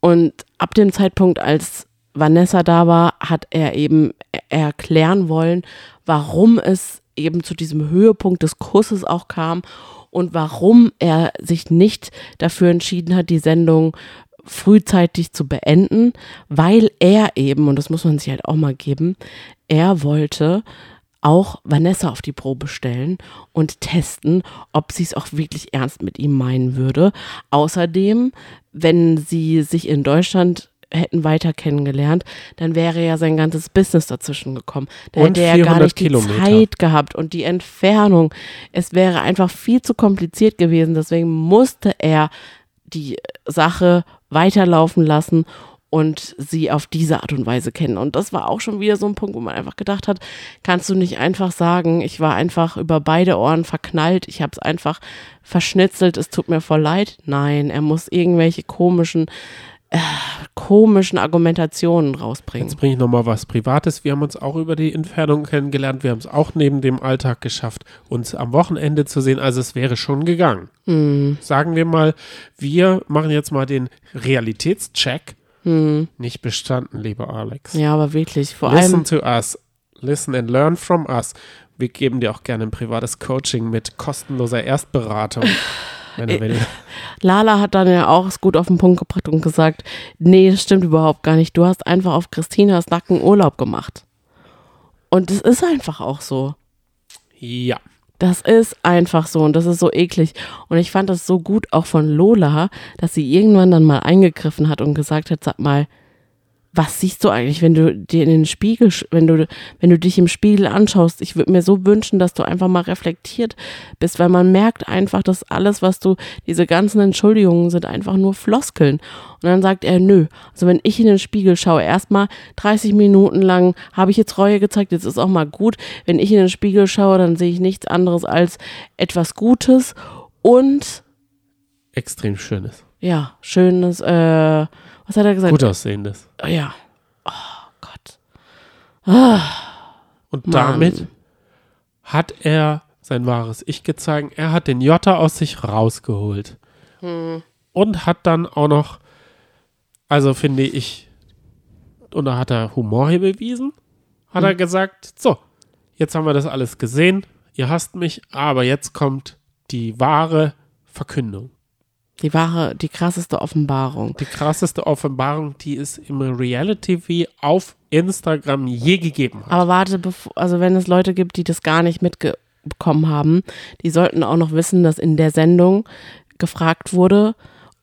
Und ab dem Zeitpunkt, als Vanessa da war, hat er eben erklären wollen, warum es eben zu diesem Höhepunkt des Kusses auch kam und warum er sich nicht dafür entschieden hat, die Sendung frühzeitig zu beenden, weil er eben, und das muss man sich halt auch mal geben, er wollte auch Vanessa auf die Probe stellen und testen, ob sie es auch wirklich ernst mit ihm meinen würde. Außerdem, wenn sie sich in Deutschland hätten weiter kennengelernt, dann wäre ja sein ganzes Business dazwischen gekommen. Da Und hätte er gar 400 nicht die Kilometer. Zeit gehabt und die Entfernung. Es wäre einfach viel zu kompliziert gewesen. Deswegen musste er die Sache weiterlaufen lassen und sie auf diese Art und Weise kennen. Und das war auch schon wieder so ein Punkt, wo man einfach gedacht hat, kannst du nicht einfach sagen, ich war einfach über beide Ohren verknallt, ich habe es einfach verschnitzelt, es tut mir voll leid. Nein, er muss irgendwelche komischen, äh, komischen Argumentationen rausbringen. Jetzt bringe ich nochmal was Privates. Wir haben uns auch über die Entfernung kennengelernt. Wir haben es auch neben dem Alltag geschafft, uns am Wochenende zu sehen. Also es wäre schon gegangen. Hm, Sagen wir mal, wir machen jetzt mal den Realitätscheck. Nicht bestanden, lieber Alex. hm. Ja, aber wirklich, vor Listen allem, to us. Listen and learn from us. Wir geben dir auch gerne ein privates Coaching mit kostenloser Erstberatung, wenn Äh, du willst. Lala hat dann ja auch es gut auf den Punkt gebracht und gesagt, nee, das stimmt überhaupt gar nicht. Du hast einfach auf Christinas Nacken Urlaub gemacht. Und es ist einfach auch so. Ja. Das ist einfach so und das ist so eklig. Und ich fand das so gut auch von Lola, dass sie irgendwann dann mal eingegriffen hat und gesagt hat, sag mal, was siehst du eigentlich, wenn du dir in den Spiegel, wenn du, wenn du dich im Spiegel anschaust? Ich würde mir so wünschen, dass du einfach mal reflektiert bist, weil man merkt einfach, dass alles, was du, diese ganzen Entschuldigungen sind einfach nur Floskeln. Und dann sagt er, nö. Also wenn ich in den Spiegel schaue, erstmal 30 Minuten lang habe ich jetzt Reue gezeigt, jetzt ist auch mal gut. Wenn ich in den Spiegel schaue, dann sehe ich nichts anderes als etwas Gutes und Extrem schönes. ja, schönes, äh, was hat er gesagt? Gut aussehendes. Ja. Oh Gott. Und Mann. damit hat er sein wahres Ich gezeigt. Er hat den Jota aus sich rausgeholt. Und hat dann auch noch, also finde ich, und da hat er Humor hier bewiesen, hat er gesagt, so, jetzt haben wir das alles gesehen, ihr hasst mich, aber jetzt kommt die wahre Verkündung. Die wahre, die krasseste Offenbarung. Die krasseste Offenbarung, die es im Reality-TV auf Instagram je gegeben hat. Aber warte, bevor, also wenn es Leute gibt, die das gar nicht mitbekommen haben, die sollten auch noch wissen, dass in der Sendung gefragt wurde,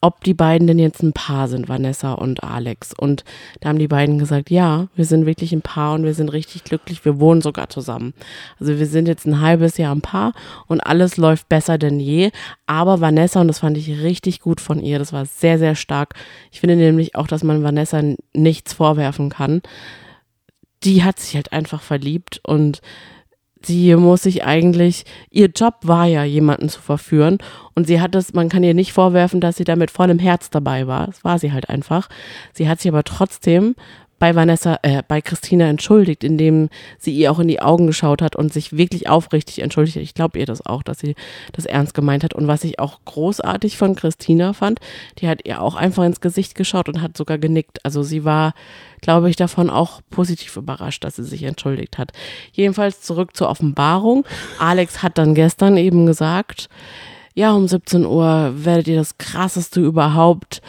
ob die beiden denn jetzt ein Paar sind, Vanessa und Alex. Und da haben die beiden gesagt, ja, wir sind wirklich ein Paar und wir sind richtig glücklich, wir wohnen sogar zusammen. Also wir sind jetzt ein halbes Jahr ein Paar und alles läuft besser denn je. Aber Vanessa, und das fand ich richtig gut von ihr, das war sehr, sehr stark. Ich finde nämlich auch, dass man Vanessa nichts vorwerfen kann die hat sich halt einfach verliebt und sie muss sich eigentlich, ihr Job war ja, jemanden zu verführen und sie hat es, man kann ihr nicht vorwerfen, dass sie da mit vollem Herz dabei war. Das war sie halt einfach. Sie hat sich aber trotzdem bei Vanessa, äh, bei Christina entschuldigt, indem sie ihr auch in die Augen geschaut hat und sich wirklich aufrichtig entschuldigt. Ich glaube ihr das auch, dass sie das ernst gemeint hat. Und was ich auch großartig von Christina fand, die hat ihr auch einfach ins Gesicht geschaut und hat sogar genickt. Also sie war, glaube ich, davon auch positiv überrascht, dass sie sich entschuldigt hat. Jedenfalls zurück zur Offenbarung. Alex hat dann gestern eben gesagt, ja, um 17 Uhr werdet ihr das krasseste überhaupt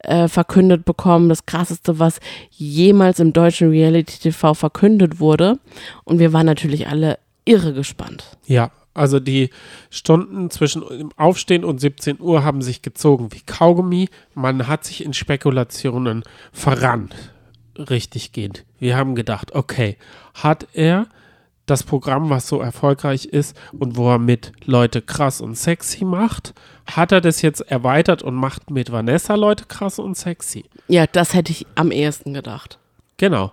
äh, verkündet bekommen, das krasseste, was jemals im deutschen Reality TV verkündet wurde. Und wir waren natürlich alle irre gespannt. Ja, also die Stunden zwischen dem Aufstehen und 17 Uhr haben sich gezogen wie Kaugummi. Man hat sich in Spekulationen verrannt. Richtig geht. Wir haben gedacht, okay, hat er das Programm, was so erfolgreich ist und wo er mit Leute krass und sexy macht, hat er das jetzt erweitert und macht mit Vanessa Leute krass und sexy. Ja, das hätte ich am ehesten gedacht. Genau.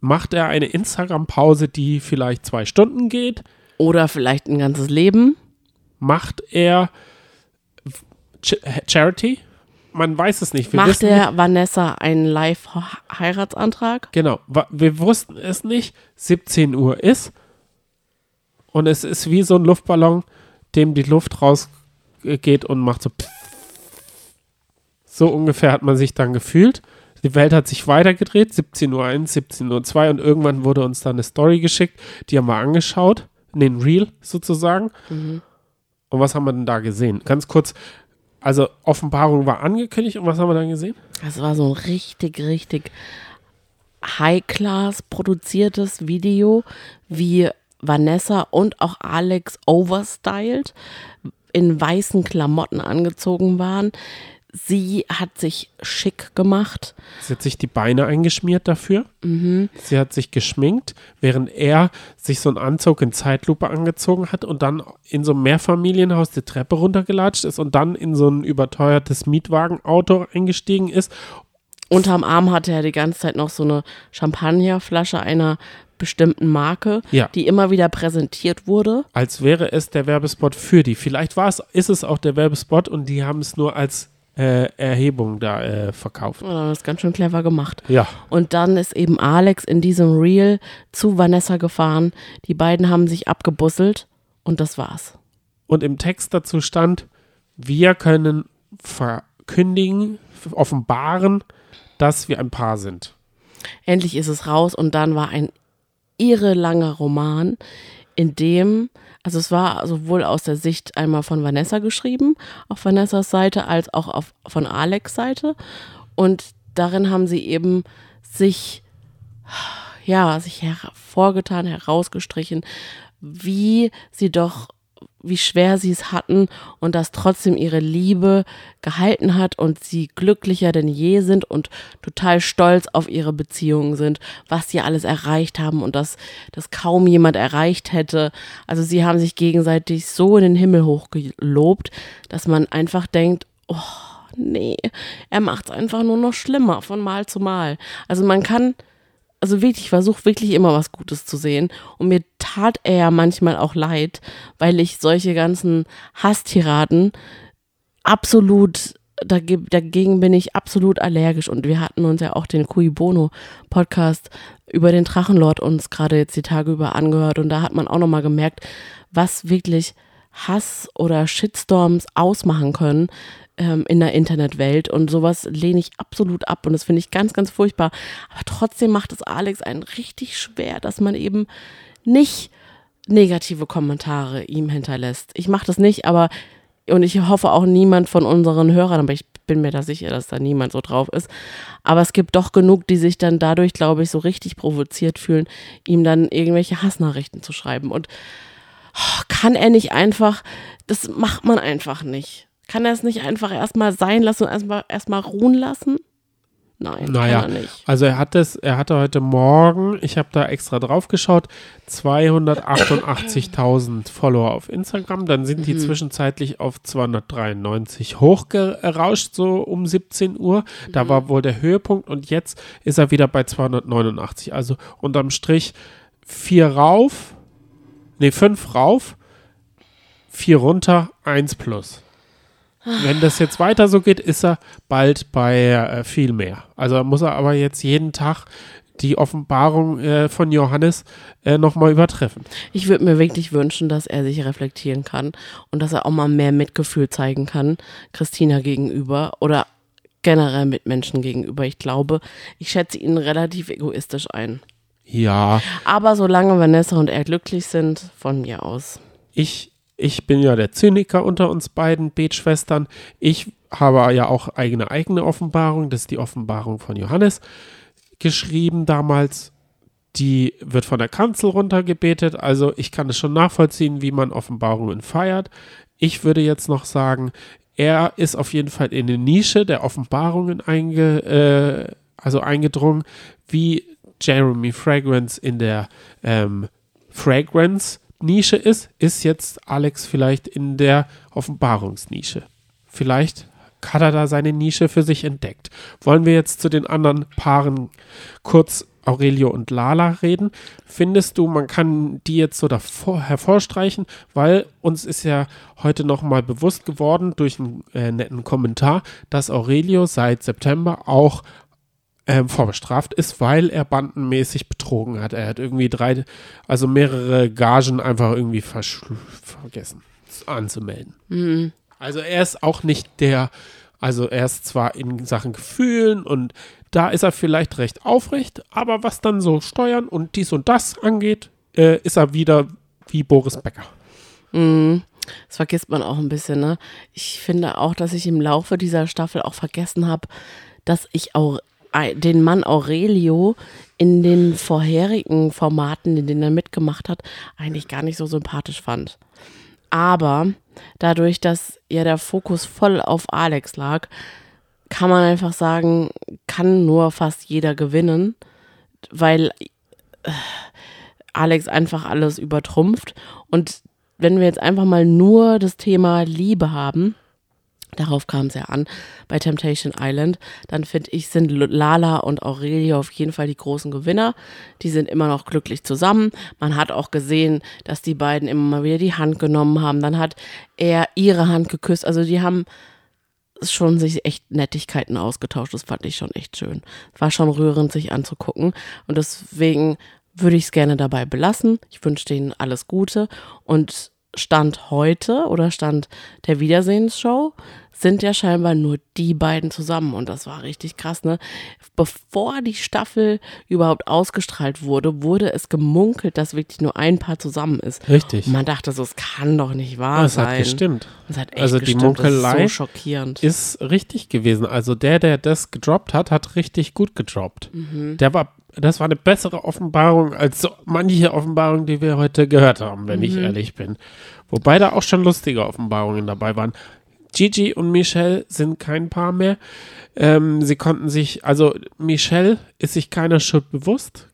Macht er eine Instagram-Pause, die vielleicht zwei Stunden geht? Oder vielleicht ein ganzes Leben? Macht er Ch Charity? Man weiß es nicht. Wir Macht er Vanessa einen Live-Heiratsantrag? Genau. Wir wussten es nicht. 17 Uhr ist und es ist wie so ein Luftballon, dem die Luft rausgeht und macht so. So ungefähr hat man sich dann gefühlt. Die Welt hat sich weitergedreht, 17.01 Uhr, 17.02 Uhr und irgendwann wurde uns dann eine Story geschickt, die haben wir angeschaut, den Reel sozusagen. Mhm. Und was haben wir denn da gesehen? Ganz kurz, also Offenbarung war angekündigt und was haben wir dann gesehen? Das war so ein richtig, richtig High-Class produziertes Video, wie Vanessa und auch Alex overstyled, in weißen Klamotten angezogen waren. Sie hat sich schick gemacht. Sie hat sich die Beine eingeschmiert dafür. Mhm. Sie hat sich geschminkt, während er sich so einen Anzug in Zeitlupe angezogen hat und dann in so ein Mehrfamilienhaus die Treppe runtergelatscht ist und dann in so ein überteuertes Mietwagenauto eingestiegen ist Unterm Arm hatte er die ganze Zeit noch so eine Champagnerflasche einer bestimmten Marke, ja. die immer wieder präsentiert wurde. Als wäre es der Werbespot für die. Vielleicht war es, ist es auch der Werbespot und die haben es nur als äh, Erhebung da äh, verkauft. Ja, das ist ganz schön clever gemacht. Ja. Und dann ist eben Alex in diesem Reel zu Vanessa gefahren. Die beiden haben sich abgebusselt und das war's. Und im Text dazu stand, wir können verkündigen, offenbaren, dass wir ein Paar sind. Endlich ist es raus und dann war ein irre langer Roman, in dem, also es war sowohl aus der Sicht einmal von Vanessa geschrieben, auf Vanessas Seite, als auch auf, von Alex Seite. Und darin haben sie eben sich, ja, sich hervorgetan, herausgestrichen, wie sie doch wie schwer sie es hatten und dass trotzdem ihre Liebe gehalten hat und sie glücklicher denn je sind und total stolz auf ihre Beziehungen sind, was sie alles erreicht haben und dass das kaum jemand erreicht hätte. Also sie haben sich gegenseitig so in den Himmel hochgelobt, dass man einfach denkt, oh nee, er macht es einfach nur noch schlimmer von Mal zu Mal. Also man kann also wirklich, ich versuche wirklich immer was Gutes zu sehen. Und mir tat er ja manchmal auch leid, weil ich solche ganzen Hasstiraden absolut, dagegen bin ich absolut allergisch. Und wir hatten uns ja auch den Cui Bono Podcast über den Drachenlord uns gerade jetzt die Tage über angehört. Und da hat man auch nochmal gemerkt, was wirklich Hass oder Shitstorms ausmachen können, ähm, in der Internetwelt und sowas lehne ich absolut ab und das finde ich ganz, ganz furchtbar. Aber trotzdem macht es Alex einen richtig schwer, dass man eben nicht negative Kommentare ihm hinterlässt. Ich mache das nicht, aber und ich hoffe auch niemand von unseren Hörern, aber ich bin mir da sicher, dass da niemand so drauf ist. Aber es gibt doch genug, die sich dann dadurch, glaube ich, so richtig provoziert fühlen, ihm dann irgendwelche Hassnachrichten zu schreiben. Und oh, kann er nicht einfach, das macht man einfach nicht. Kann er es nicht einfach erstmal sein lassen und erstmal erstmal ruhen lassen? Nein, naja, kann er nicht. Also er hat es, er hatte heute Morgen, ich habe da extra drauf geschaut, 288.000 Follower auf Instagram. Dann sind die mhm. zwischenzeitlich auf 293 hochgerauscht, so um 17 Uhr. Da mhm. war wohl der Höhepunkt und jetzt ist er wieder bei 289. Also unterm Strich vier rauf, nee, fünf rauf, vier runter, eins plus. Wenn das jetzt weiter so geht, ist er bald bei äh, viel mehr. Also muss er aber jetzt jeden Tag die Offenbarung äh, von Johannes äh, nochmal übertreffen. Ich würde mir wirklich wünschen, dass er sich reflektieren kann und dass er auch mal mehr Mitgefühl zeigen kann, Christina gegenüber oder generell mit Menschen gegenüber. Ich glaube, ich schätze ihn relativ egoistisch ein. Ja. Aber solange Vanessa und er glücklich sind, von mir aus. Ich, ich bin ja der Zyniker unter uns beiden Betschwestern. Ich habe ja auch eigene eigene Offenbarung. Das ist die Offenbarung von Johannes geschrieben damals. Die wird von der Kanzel runtergebetet. Also ich kann es schon nachvollziehen, wie man Offenbarungen feiert. Ich würde jetzt noch sagen, er ist auf jeden Fall in eine Nische der Offenbarungen einge, äh, also eingedrungen, wie Jeremy Fragrance in der ähm, Fragrance-Nische ist, ist jetzt Alex vielleicht in der Offenbarungsnische. Vielleicht hat er da seine Nische für sich entdeckt. Wollen wir jetzt zu den anderen Paaren kurz Aurelio und Lala reden? Findest du, man kann die jetzt so davor hervorstreichen, weil uns ist ja heute nochmal bewusst geworden durch einen äh, netten Kommentar, dass Aurelio seit September auch ähm, vorbestraft ist, weil er bandenmäßig betrogen hat. Er hat irgendwie drei, also mehrere Gagen einfach irgendwie vergessen anzumelden. Mhm. Also er ist auch nicht der, also er ist zwar in Sachen Gefühlen und da ist er vielleicht recht aufrecht, aber was dann so Steuern und dies und das angeht, äh, ist er wieder wie Boris Becker. Mhm. Das vergisst man auch ein bisschen, ne? Ich finde auch, dass ich im Laufe dieser Staffel auch vergessen habe, dass ich auch den Mann Aurelio in den vorherigen Formaten, in denen er mitgemacht hat, eigentlich gar nicht so sympathisch fand. Aber dadurch, dass ja der Fokus voll auf Alex lag, kann man einfach sagen, kann nur fast jeder gewinnen, weil äh, Alex einfach alles übertrumpft. Und wenn wir jetzt einfach mal nur das Thema Liebe haben, Darauf kam es ja an bei Temptation Island. Dann finde ich, sind Lala und Aurelia auf jeden Fall die großen Gewinner. Die sind immer noch glücklich zusammen. Man hat auch gesehen, dass die beiden immer mal wieder die Hand genommen haben. Dann hat er ihre Hand geküsst. Also die haben schon sich echt Nettigkeiten ausgetauscht. Das fand ich schon echt schön. War schon rührend, sich anzugucken. Und deswegen würde ich es gerne dabei belassen. Ich wünsche denen alles Gute. Und Stand heute oder Stand der Wiedersehensshow sind ja scheinbar nur die beiden zusammen und das war richtig krass, ne? Bevor die Staffel überhaupt ausgestrahlt wurde, wurde es gemunkelt, dass wirklich nur ein Paar zusammen ist. Richtig. Und man dachte so, es kann doch nicht wahr das sein. Das hat gestimmt. Das hat echt also gestimmt. die Munkelei so schockierend. ist richtig gewesen. Also der, der das gedroppt hat, hat richtig gut gedroppt. Mhm. Der war das war eine bessere Offenbarung als so manche Offenbarungen, die wir heute gehört haben, wenn ich Mhm. ehrlich bin. Wobei da auch schon lustige Offenbarungen dabei waren. Gigi und Michelle sind kein Paar mehr. Ähm, sie konnten sich, also Michelle ist sich keiner Schuld bewusst,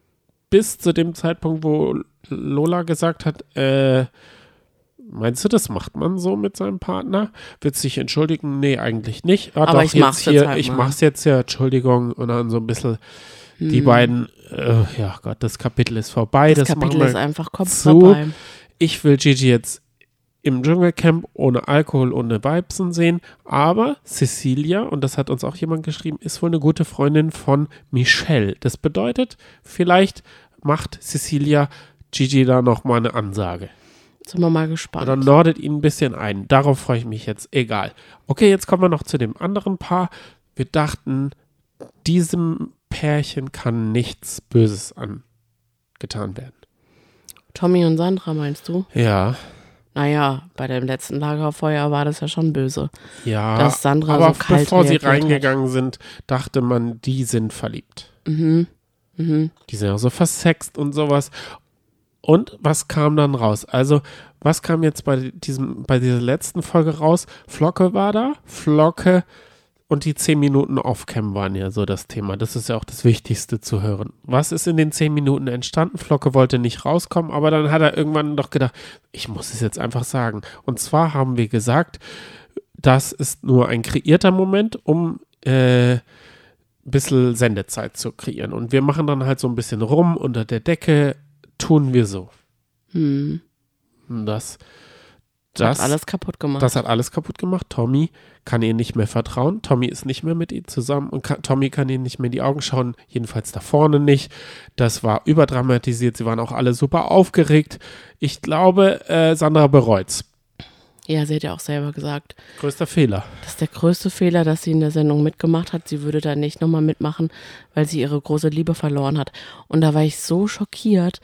bis zu dem Zeitpunkt, wo Lola gesagt hat, äh, meinst du, das macht man so mit seinem Partner? Wird sich entschuldigen? Nee, eigentlich nicht. Ah, Aber doch, ich mach's jetzt hier, halt ich mal. mach's jetzt ja, Entschuldigung, und dann so ein bisschen die Hm. beiden, äh, ja Gott, das Kapitel ist vorbei. Das, Das, Kapitel ist einfach komplett zu. vorbei. ich will Gigi jetzt im Dschungelcamp ohne Alkohol, ohne Weibsen sehen, aber Cecilia, und das hat uns auch jemand geschrieben, ist wohl eine gute Freundin von Michelle. Das bedeutet, vielleicht macht Cecilia Gigi da nochmal eine Ansage. Sind wir mal gespannt. Oder nordet ihn ein bisschen ein. Darauf freue ich mich jetzt. Egal. Okay, jetzt kommen wir noch zu dem anderen Paar. Wir dachten, diesem Pärchen kann nichts Böses angetan werden. Tommy und Sandra meinst du? Ja, Naja, bei dem letzten Lagerfeuer war das ja schon böse. ja. Dass Sandra aber so kalt bevor sie reagiert hat. reingegangen sind, dachte man, die sind verliebt. Mhm. Mhm. Die sind ja so versext und sowas. Und was kam dann raus? Also, was kam jetzt bei diesem, bei dieser letzten Folge raus? Flocke war da. Flocke und die 10 Minuten Off-Cam waren ja so das Thema. Das ist ja auch das Wichtigste zu hören. Was ist in den 10 Minuten entstanden? Flocke wollte nicht rauskommen, aber dann hat er irgendwann doch gedacht, ich muss es jetzt einfach sagen. Und zwar haben wir gesagt, das ist nur ein kreierter Moment, um äh, ein bisschen Sendezeit zu kreieren. Und wir machen dann halt so ein bisschen rum unter der Decke, tun wir so. Hm. Das Das, Hat alles kaputt gemacht. das hat alles kaputt gemacht. Tommy kann ihr nicht mehr vertrauen. Tommy ist nicht mehr mit ihr zusammen und kann, Tommy kann ihr nicht mehr in die Augen schauen. Jedenfalls da vorne nicht. Das war überdramatisiert. Sie waren auch alle super aufgeregt. Ich glaube, äh, Sandra bereut's. ja, sie hat ja auch selber gesagt, Größter Fehler. das ist der größte Fehler, dass sie in der Sendung mitgemacht hat. Sie würde da nicht nochmal mitmachen, weil sie ihre große Liebe verloren hat. Und da war ich so schockiert,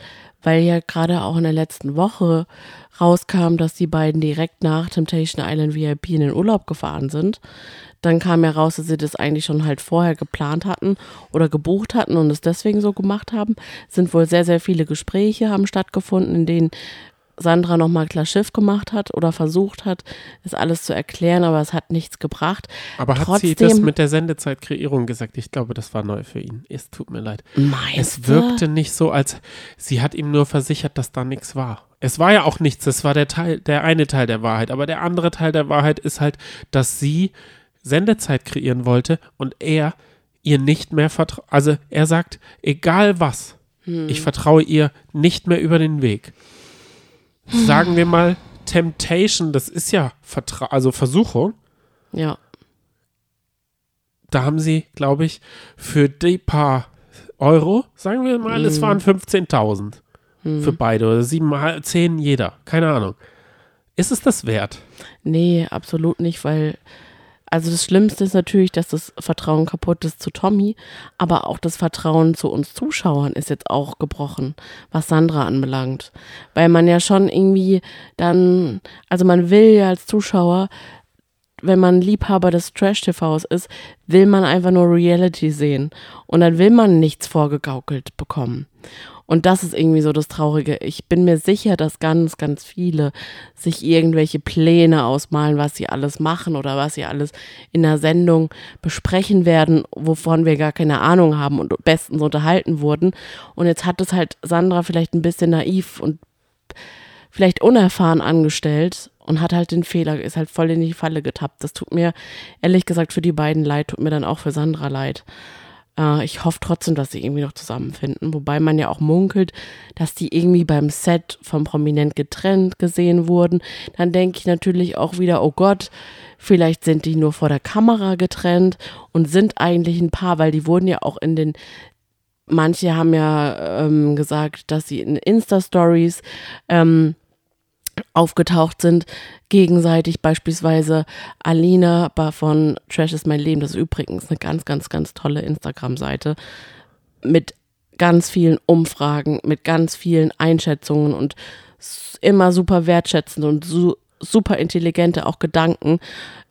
weil ja gerade auch in der letzten Woche rauskam, dass die beiden direkt nach Temptation Island VIP in den Urlaub gefahren sind. Dann kam ja raus, dass sie das eigentlich schon halt vorher geplant hatten oder gebucht hatten und es deswegen so gemacht haben. Es sind wohl sehr, sehr viele Gespräche haben stattgefunden, in denen Sandra nochmal klar Schiff gemacht hat oder versucht hat, das alles zu erklären, aber es hat nichts gebracht. Aber hat sie das mit der Sendezeitkreierung gesagt? Ich glaube, das war neu für ihn. Es tut mir leid. Meinst Es wirkte nicht so, als sie hat ihm nur versichert, dass da nichts war. Es war ja auch nichts, das war der Teil, der eine Teil der Wahrheit. Aber der andere Teil der Wahrheit ist halt, dass sie Sendezeit kreieren wollte und er ihr nicht mehr vertraut. Also er sagt, egal was, Hm. ich vertraue ihr nicht mehr über den Weg. Sagen wir mal, Temptation, das ist ja Vertra also Versuchung. Ja. da haben sie, glaube ich, für die paar Euro, sagen wir mal, es waren 15.000 für beide oder sieben, zehn jeder, keine Ahnung. Ist es das wert? Nee, absolut nicht, weil, also das Schlimmste ist natürlich, dass das Vertrauen kaputt ist zu Tommy, aber auch das Vertrauen zu uns Zuschauern ist jetzt auch gebrochen, was Sandra anbelangt. Weil man ja schon irgendwie dann, also man will ja als Zuschauer, wenn man Liebhaber des Trash-TVs ist, will man einfach nur Reality sehen. Und dann will man nichts vorgegaukelt bekommen. Und das ist irgendwie so das Traurige. Ich bin mir sicher, dass ganz, ganz viele sich irgendwelche Pläne ausmalen, was sie alles machen oder was sie alles in der Sendung besprechen werden, wovon wir gar keine Ahnung haben und bestens unterhalten wurden. Und jetzt hat es halt Sandra vielleicht ein bisschen naiv und vielleicht unerfahren angestellt und hat halt den Fehler, ist halt voll in die Falle getappt. Das tut mir ehrlich gesagt für die beiden leid, tut mir dann auch für Sandra leid. Äh, ich hoffe trotzdem, dass sie irgendwie noch zusammenfinden, wobei man ja auch munkelt, dass die irgendwie beim Set vom Prominent getrennt gesehen wurden. Dann denke ich natürlich auch wieder, oh Gott, vielleicht sind die nur vor der Kamera getrennt und sind eigentlich ein Paar, weil die wurden ja auch in den Manche haben ja ähm, gesagt, dass sie in Insta-Stories ähm, aufgetaucht sind, gegenseitig beispielsweise Alina von Trash ist mein Leben, das ist übrigens eine ganz, ganz, ganz tolle Instagram-Seite mit ganz vielen Umfragen, mit ganz vielen Einschätzungen und immer super wertschätzende und su super intelligente auch Gedanken.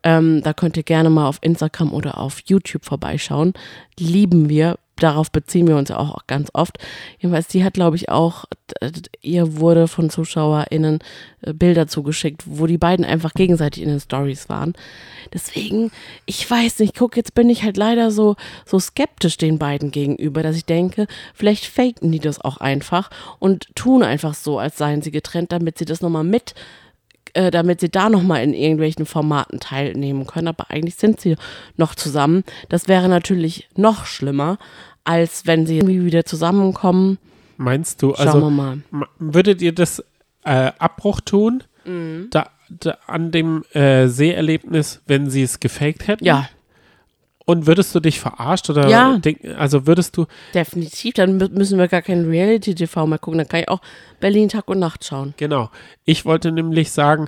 Ähm, da könnt ihr gerne mal auf Instagram oder auf YouTube vorbeischauen. Lieben wir. Darauf beziehen wir uns auch ganz oft. Jedenfalls, die hat, glaube ich, auch, d- ihr wurde von ZuschauerInnen äh, Bilder zugeschickt, wo die beiden einfach gegenseitig in den Stories waren. Deswegen, ich weiß nicht, guck, jetzt bin ich halt leider so, so skeptisch den beiden gegenüber, dass ich denke, vielleicht faken die das auch einfach und tun einfach so, als seien sie getrennt, damit sie das nochmal mit äh, damit sie da nochmal in irgendwelchen Formaten teilnehmen können. Aber eigentlich sind sie noch zusammen. Das wäre natürlich noch schlimmer, als wenn sie irgendwie wieder zusammenkommen. Meinst du, Schauen also wir mal. ma- würdet ihr das äh, Abbruch tun? Mhm. Da, da, an dem äh, Seherlebnis, wenn sie es gefaked hätten? Ja, Und würdest du dich verarscht oder Ja. denk, also würdest du, definitiv. Dann mü- müssen wir gar kein Reality-TV mehr gucken. Dann kann ich auch Berlin Tag und Nacht schauen. genau. Ich wollte nämlich sagen,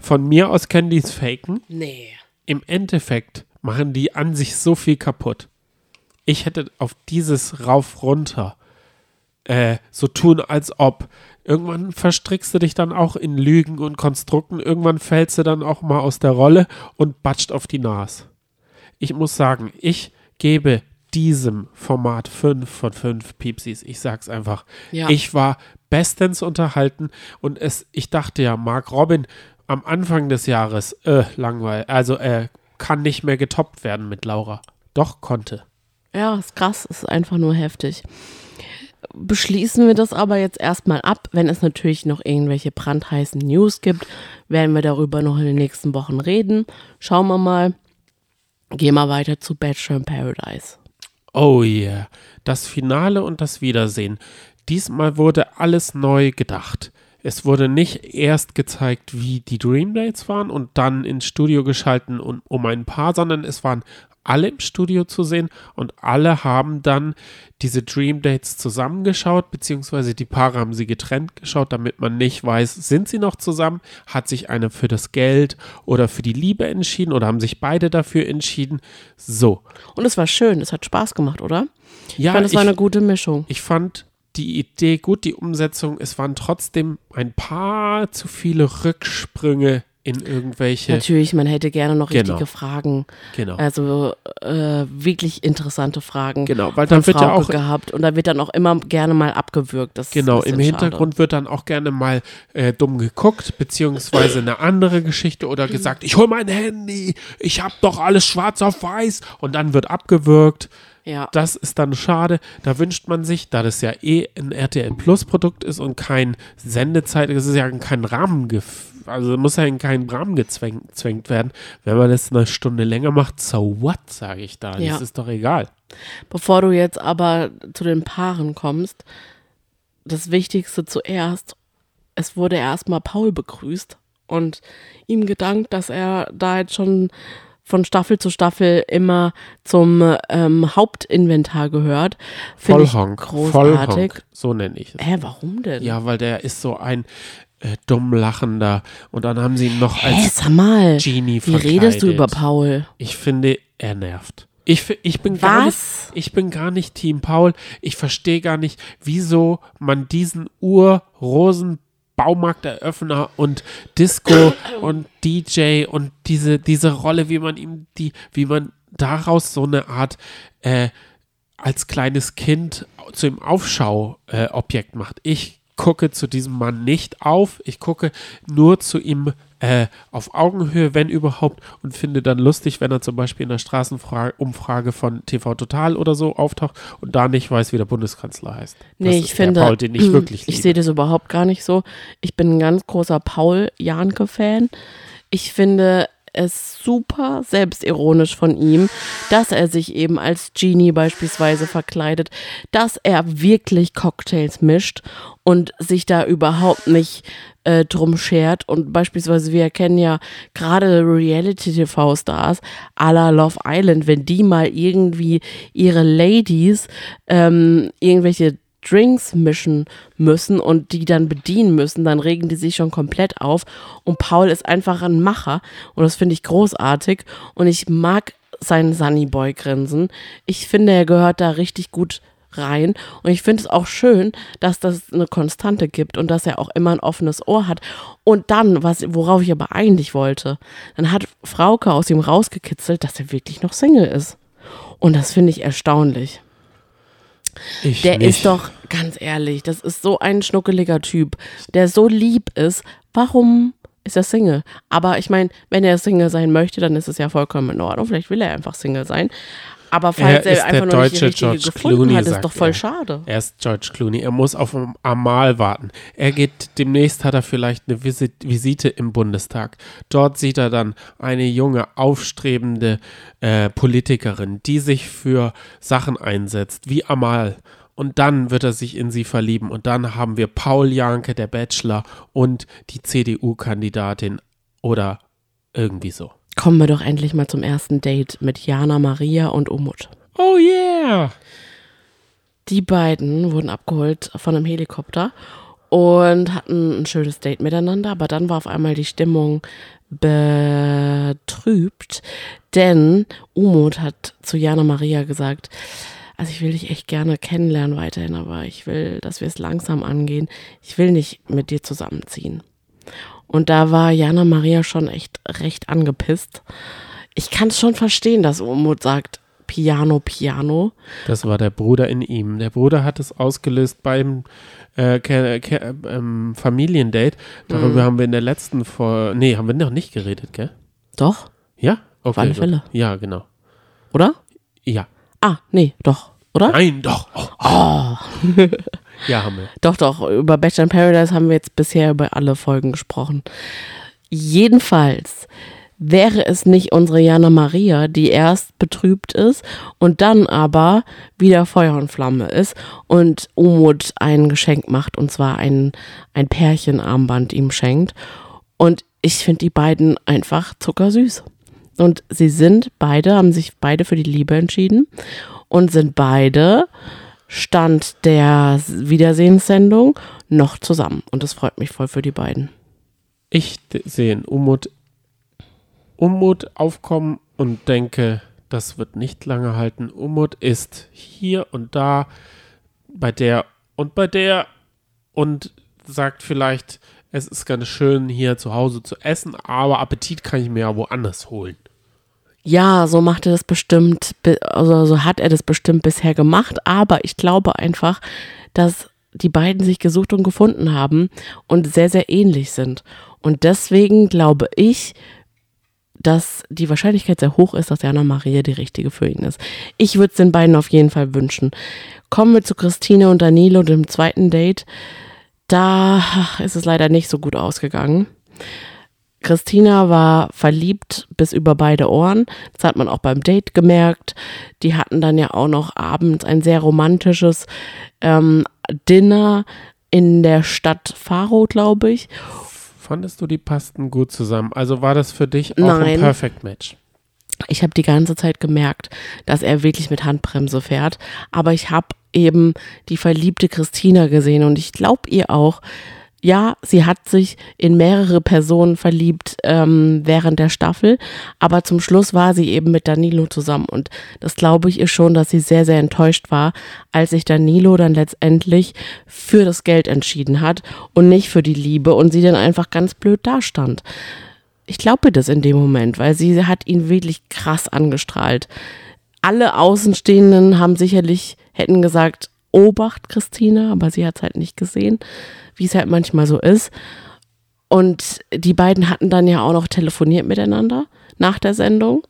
von mir aus können die es faken. Nee. Im Endeffekt machen die an sich so viel kaputt. Ich hätte auf dieses rauf runter äh, so tun, als ob. Irgendwann verstrickst du dich dann auch in Lügen und Konstrukten. Irgendwann fällst du dann auch mal aus der Rolle und batscht auf die Nase. Ich muss sagen, ich gebe diesem Format 5 von 5 Piepsis. Ich sag's einfach. Ja. Ich war bestens unterhalten und es, ich dachte ja, Mark Robin am Anfang des Jahres, äh, langweilig, also äh, kann nicht mehr getoppt werden mit Laura. Doch konnte. Ja, ist krass, ist einfach nur heftig. Beschließen wir das aber jetzt erstmal ab. Wenn es natürlich noch irgendwelche brandheißen News gibt, werden wir darüber noch in den nächsten Wochen reden. Schauen wir mal. Gehen wir weiter zu Bachelor in Paradise. Oh yeah. Das Finale und das Wiedersehen. Diesmal wurde alles neu gedacht. Es wurde nicht erst gezeigt, wie die Dream Dates waren und dann ins Studio geschalten und, um ein Paar, sondern es waren alle im Studio zu sehen und alle haben dann diese Dream Dates zusammengeschaut, beziehungsweise die Paare haben sie getrennt geschaut, damit man nicht weiß, sind sie noch zusammen, hat sich einer für das Geld oder für die Liebe entschieden oder haben sich beide dafür entschieden. So. Und es war schön, es hat Spaß gemacht, oder? Ja, ich fand, es war eine gute Mischung. Ich fand die Idee gut, die Umsetzung. Es waren trotzdem ein paar zu viele Rücksprünge in irgendwelche. Natürlich, man hätte gerne noch Genau. richtige Fragen. Genau. Also äh, wirklich interessante Fragen Genau, weil dann wird ja Frauke auch gehabt. Und da wird dann auch immer gerne mal abgewürgt. Das Genau, im Hintergrund wird dann auch gerne mal äh, dumm geguckt, beziehungsweise eine andere Geschichte oder gesagt, ich hol mein Handy, ich hab doch alles schwarz auf weiß und dann wird abgewürgt. Ja. Das ist dann schade. Da wünscht man sich, da das ja eh ein RTL Plus Produkt ist und kein Sendezeit, es ist ja kein Rahmen, also muss ja in keinen Rahmen gezwängt zwängt werden. Wenn man das eine Stunde länger macht, so what, sage ich da. Ja. Das ist doch egal. Bevor du jetzt aber zu den Paaren kommst, das Wichtigste zuerst, es wurde erstmal Paul begrüßt und ihm gedankt, dass er da jetzt schon von Staffel zu Staffel immer zum ähm, Hauptinventar gehört. Finde ich Vollhonk. großartig. Vollhonk. So nenne ich es. Hä, warum denn? Ja, weil der ist so ein äh, dumm lachender und dann haben sie ihn noch Hä, als sag mal, Genie wie redest du verkleidet. über Paul? Ich finde, er nervt. Ich, ich, bin gar nicht, Was? ich bin gar nicht Team Paul. Ich verstehe gar nicht, wieso man diesen Ur-Rosen Baumarkteröffner und Disco und DJ und diese, diese Rolle, wie man ihm die, wie man daraus so eine Art äh, als kleines Kind zu ihm Aufschauobjekt äh, macht. Ich gucke zu diesem Mann nicht auf. Ich gucke nur zu ihm äh, auf Augenhöhe, wenn überhaupt, und finde dann lustig, wenn er zum Beispiel in der Straßenumfrage von TV Total oder so auftaucht und da nicht weiß, wie der Bundeskanzler heißt. Nee, das ich finde, Paul, den ich wirklich liebe. ich sehe das überhaupt gar nicht so. Ich bin ein ganz großer Paul-Janke-Fan. Ich finde es super selbstironisch von ihm, dass er sich eben als Genie beispielsweise verkleidet, dass er wirklich Cocktails mischt und sich da überhaupt nicht äh, drum schert. Und beispielsweise, wir kennen ja gerade Reality-TV-Stars à la Love Island, wenn die mal irgendwie ihre Ladies ähm, irgendwelche Drinks mischen müssen und die dann bedienen müssen, dann regen die sich schon komplett auf. Und Paul ist einfach ein Macher und das finde ich großartig. Und ich mag sein Sunnyboy-Grinsen. Ich finde, er gehört da richtig gut rein. Und ich finde es auch schön, dass das eine Konstante gibt und dass er auch immer ein offenes Ohr hat. Und dann, was, worauf ich aber eigentlich wollte, dann hat Frauke aus ihm rausgekitzelt, dass er wirklich noch Single ist. Und das finde ich erstaunlich. Ich Der nicht. ist doch, ganz ehrlich, das ist so ein schnuckeliger Typ, der so lieb ist. Warum ist er Single? Aber ich meine, wenn er Single sein möchte, dann ist es ja vollkommen in Ordnung. Vielleicht will er einfach Single sein. Aber falls Er er, einfach der noch nicht die richtige George gefunden Clooney, hat, ist doch voll er. schade. Er ist George Clooney. Er muss auf Amal warten. Er geht, demnächst hat er vielleicht eine Visit, Visite im Bundestag. Dort sieht er dann eine junge, aufstrebende äh, Politikerin, die sich für Sachen einsetzt, wie Amal. Und dann wird er sich in sie verlieben. Und dann haben wir Paul Janke, der Bachelor, und die CDU-Kandidatin oder irgendwie so. Kommen wir doch endlich mal zum ersten Date mit Jana Maria und Umut. Oh yeah! Die beiden wurden abgeholt von einem Helikopter und hatten ein schönes Date miteinander, aber dann war auf einmal die Stimmung betrübt, denn Umut hat zu Jana Maria gesagt, also ich will dich echt gerne kennenlernen weiterhin, aber ich will, dass wir es langsam angehen. Ich will nicht mit dir zusammenziehen. Und da war Jana Maria schon echt recht angepisst. Ich kann es schon verstehen, dass Umut sagt, Piano, Piano. Das war der Bruder in ihm. Der Bruder hat es ausgelöst beim äh, Ke Ke ähm, Familiendate. Darüber Mhm. haben wir in der letzten Vor nee, haben wir noch nicht geredet, gell? Doch, Ja? Okay, alle gut. Fälle. Ja, genau. oder? Ja. Ah, nee, doch, oder? Nein, doch. Oh. ja, haben wir. Doch, doch, über Bachelor in Paradise haben wir jetzt bisher über alle Folgen gesprochen. Jedenfalls, wäre es nicht unsere Jana Maria, die erst betrübt ist und dann aber wieder Feuer und Flamme ist und Umut ein Geschenk macht und zwar ein, ein Pärchenarmband ihm schenkt. Und ich finde die beiden einfach zuckersüß. Und sie sind beide, haben sich beide für die Liebe entschieden und sind beide Stand der Wiedersehenssendung noch zusammen. Und das freut mich voll für die beiden. Ich sehe in Umut, Umut aufkommen und denke, das wird nicht lange halten. Umut ist hier und da bei der und bei der und sagt vielleicht, es ist ganz schön hier zu Hause zu essen, aber Appetit kann ich mir ja woanders holen. Ja, so macht er das bestimmt, also so hat er das bestimmt bisher gemacht, aber ich glaube einfach, dass die beiden sich gesucht und gefunden haben und sehr, sehr ähnlich sind. Und deswegen glaube ich, dass die Wahrscheinlichkeit sehr hoch ist, dass Jana Maria die richtige für ihn ist. Ich würde es den beiden auf jeden Fall wünschen. Kommen wir zu Christine und Danilo, dem zweiten Date. Da ist es leider nicht so gut ausgegangen. Christina war verliebt bis über beide Ohren. Das hat man auch beim Date gemerkt. Die hatten dann ja auch noch abends ein sehr romantisches ähm, Dinner in der Stadt Faro, glaube ich. Fandest du, die passten gut zusammen? Also war das für dich auch Nein. ein Perfect Match? Ich habe die ganze Zeit gemerkt, dass er wirklich mit Handbremse fährt. Aber ich habe eben die verliebte Christina gesehen und ich glaube ihr auch, ja, sie hat sich in mehrere Personen verliebt ähm, während der Staffel, aber zum Schluss war sie eben mit Danilo zusammen und das glaube ich ihr schon, dass sie sehr, sehr enttäuscht war, als sich Danilo dann letztendlich für das Geld entschieden hat und nicht für die Liebe und sie dann einfach ganz blöd dastand. Ich glaube das in dem Moment, weil sie hat ihn wirklich krass angestrahlt. Alle Außenstehenden haben sicherlich, hätten gesagt, Obacht, Christina, aber sie hat es halt nicht gesehen wie es halt manchmal so ist. Und die beiden hatten dann ja auch noch telefoniert miteinander nach der Sendung.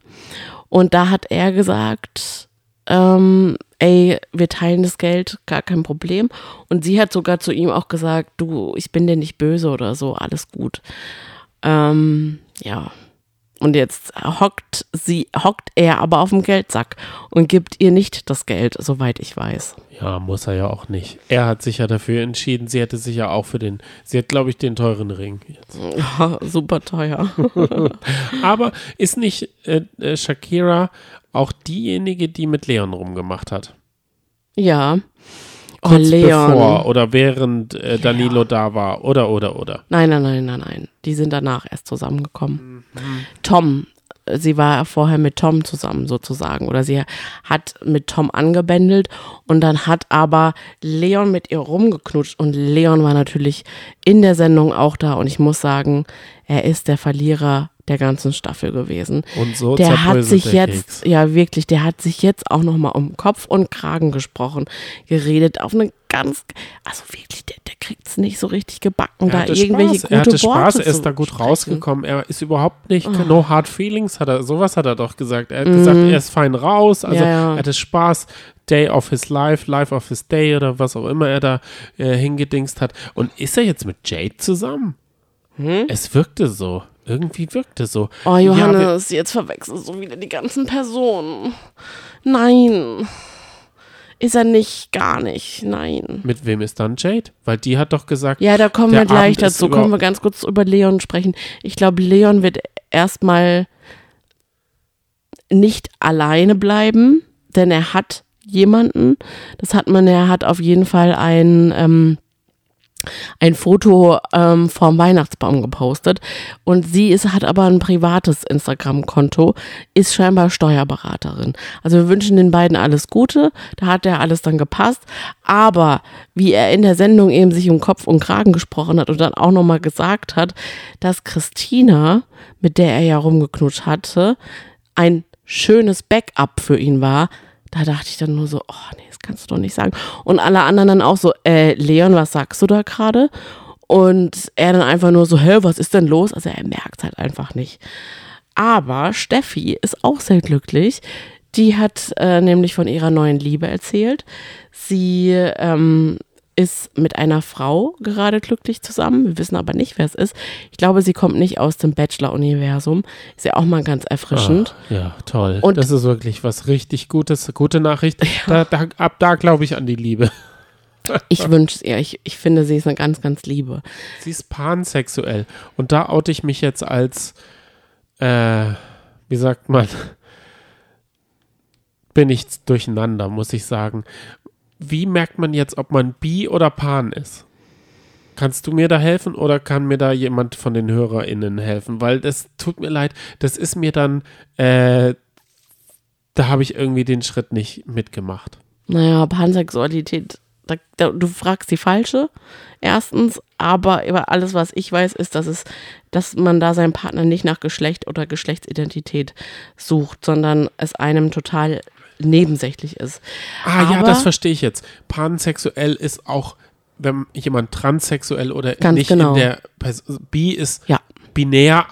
Und da hat er gesagt, ähm, ey, wir teilen das Geld, gar kein Problem. Und sie hat sogar zu ihm auch gesagt, du, ich bin dir nicht böse oder so, alles gut. Ähm, ja. Und jetzt hockt sie, hockt er aber auf dem Geldsack und gibt ihr nicht das Geld, soweit ich weiß. Ja, muss er ja auch nicht. Er hat sich ja dafür entschieden. Sie hätte sich ja auch für den, sie hat, glaube ich, den teuren Ring. Jetzt. Ja, super teuer. aber ist nicht äh, äh, Shakira auch diejenige, die mit Leon rumgemacht hat? Ja. Oh, Kurz Leon. bevor oder während äh, Danilo ja. da war oder oder oder. Nein, nein, nein, nein, nein. Die sind danach erst zusammengekommen. Mhm. Tom sie war vorher mit Tom zusammen sozusagen oder sie hat mit Tom angebändelt und dann hat aber Leon mit ihr rumgeknutscht und Leon war natürlich in der Sendung auch da und ich muss sagen, er ist der Verlierer der ganzen Staffel gewesen. Und so der hat sich der jetzt, Keks. ja wirklich, der hat sich jetzt auch nochmal um Kopf und Kragen gesprochen, geredet auf eine ganz, also wirklich, der, der kriegt es nicht so richtig gebacken, er da irgendwelche Spaß. gute Er hatte Worte Spaß, er ist da gut sprechen. rausgekommen. Er ist überhaupt nicht, Oh. no hard feelings, hat er, sowas hat er doch gesagt. Er hat Mhm. gesagt, er ist fein raus, also Ja, ja. er hatte Spaß. Day of his life, life of his day oder was auch immer er da äh, hingedingst hat. Und ist er jetzt mit Jade zusammen? Hm? Es wirkte so. Irgendwie wirkte so. Oh, Ja, Johannes, jetzt verwechselst du wieder die ganzen Personen. Nein. Ist er nicht, gar nicht, nein. mit wem ist dann Jade? Weil die hat doch gesagt, Ja, da kommen wir gleich Abend dazu. Kommen wir ganz kurz über Leon sprechen. Ich glaube, Leon wird erstmal nicht alleine bleiben, denn er hat jemanden. Das hat man, er hat auf jeden Fall ein, ähm, ein Foto ähm, vom Weihnachtsbaum gepostet. Und sie ist, hat aber ein privates Instagram-Konto, ist scheinbar Steuerberaterin. Also wir wünschen den beiden alles Gute, da hat ja alles dann gepasst, aber wie er in der Sendung eben sich um Kopf und Kragen gesprochen hat und dann auch nochmal gesagt hat, dass Christina, mit der er ja rumgeknutscht hatte, ein schönes Backup für ihn war, da dachte ich dann nur so, oh nee, kannst du doch nicht sagen. Und alle anderen dann auch so, äh, Leon, was sagst du da gerade? Und er dann einfach nur so, hä, was ist denn los? Also er merkt halt einfach nicht. Aber Steffi ist auch sehr glücklich. Die hat äh, nämlich von ihrer neuen Liebe erzählt. Sie ähm, ist mit einer Frau gerade glücklich zusammen. Wir wissen aber nicht, wer es ist. Ich glaube, sie kommt nicht aus dem Bachelor-Universum. Ist ja auch mal ganz erfrischend. Ach, ja, toll. Und- das ist wirklich was richtig Gutes, gute Nachricht. Da, da, ab da glaube ich an die Liebe. Ich wünsche es ihr. Ich, ich finde, sie ist eine ganz, ganz liebe. Sie ist pansexuell. Und da oute ich mich jetzt als, äh, wie sagt man, bin ich durcheinander, muss ich sagen. Wie merkt man jetzt, ob man bi oder pan ist? Kannst du mir da helfen oder kann mir da jemand von den HörerInnen helfen? Weil das tut mir leid, das ist mir dann, äh, da habe ich irgendwie den Schritt nicht mitgemacht. Naja, Pansexualität, da, da, du fragst die falsche, erstens, aber über alles, was ich weiß, ist, dass es, dass man da seinen Partner nicht nach Geschlecht oder Geschlechtsidentität sucht, sondern es einem total nebensächlich ist. Ah ja, Aber- das verstehe ich jetzt. Pansexuell ist auch, wenn jemand transsexuell oder nicht genau. in der Pers bi ist Ja. binär.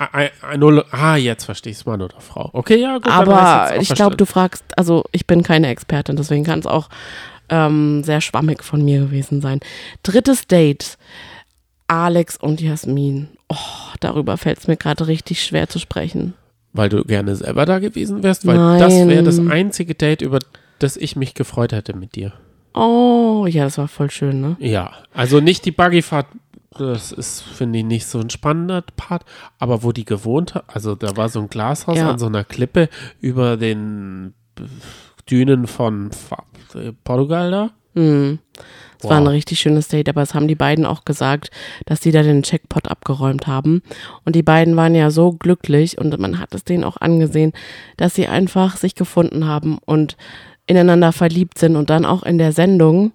Ah, jetzt verstehe ich es, Mann oder Frau. Okay, ja, gut. Aber ich glaube, du fragst, also ich bin keine Expertin, deswegen kann es auch ähm, sehr schwammig von mir gewesen sein. Drittes Date. Alex und Jasmin. Oh, darüber fällt es mir gerade richtig schwer zu sprechen. Weil du gerne selber da gewesen wärst, weil das wäre Nein. das einzige Date, über das ich mich gefreut hätte mit dir. Oh, ja, das war voll schön, ne? Ja, also nicht die Buggyfahrt, das ist, finde ich, nicht so ein spannender Part, aber wo die gewohnt hat, also da war so ein Glashaus Ja. an so einer Klippe über den Dünen von Portugal da. Hm. Es Wow. war ein richtig schönes Date, aber es haben die beiden auch gesagt, dass sie da den Checkpot abgeräumt haben. Und die beiden waren ja so glücklich und man hat es denen auch angesehen, dass sie einfach sich gefunden haben und ineinander verliebt sind. Und dann auch in der Sendung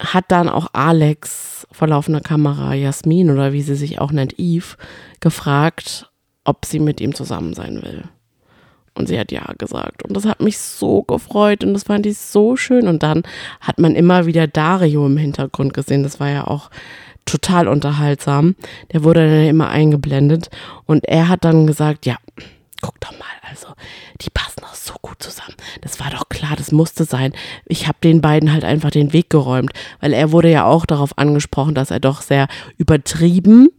hat dann auch Alex vor laufender Kamera, Jasmin oder wie sie sich auch nennt, Eve, gefragt, ob sie mit ihm zusammen sein will. Und sie hat ja gesagt. Und das hat mich so gefreut und das fand ich so schön. Und dann hat man immer wieder Dario im Hintergrund gesehen. Das war ja auch total unterhaltsam. Der wurde dann immer eingeblendet. Und er hat dann gesagt, ja, guck doch mal, also die passen auch so gut zusammen. Das war doch klar, das musste sein. Ich habe den beiden halt einfach den Weg geräumt, weil er wurde ja auch darauf angesprochen, dass er doch sehr übertrieben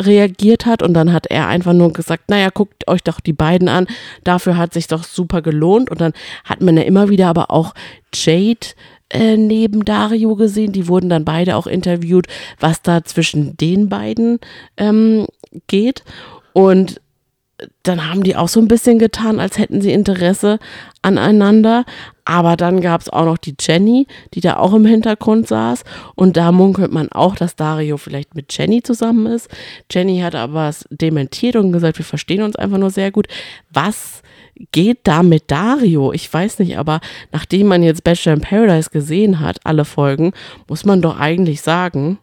reagiert hat. Und dann hat er einfach nur gesagt, naja, guckt euch doch die beiden an, dafür hat sich doch super gelohnt. Und dann hat man ja immer wieder aber auch Jade äh, neben Dario gesehen, die wurden dann beide auch interviewt, was da zwischen den beiden ähm, geht. Und dann haben die auch so ein bisschen getan, als hätten sie Interesse aneinander. Aber dann gab es auch noch die Jenny, die da auch im Hintergrund saß. Und da munkelt man auch, dass Dario vielleicht mit Jenny zusammen ist. Jenny hat aber es dementiert und gesagt, wir verstehen uns einfach nur sehr gut. Was geht da mit Dario? Ich weiß nicht, aber nachdem man jetzt Bachelor in Paradise gesehen hat, alle Folgen, muss man doch eigentlich sagen,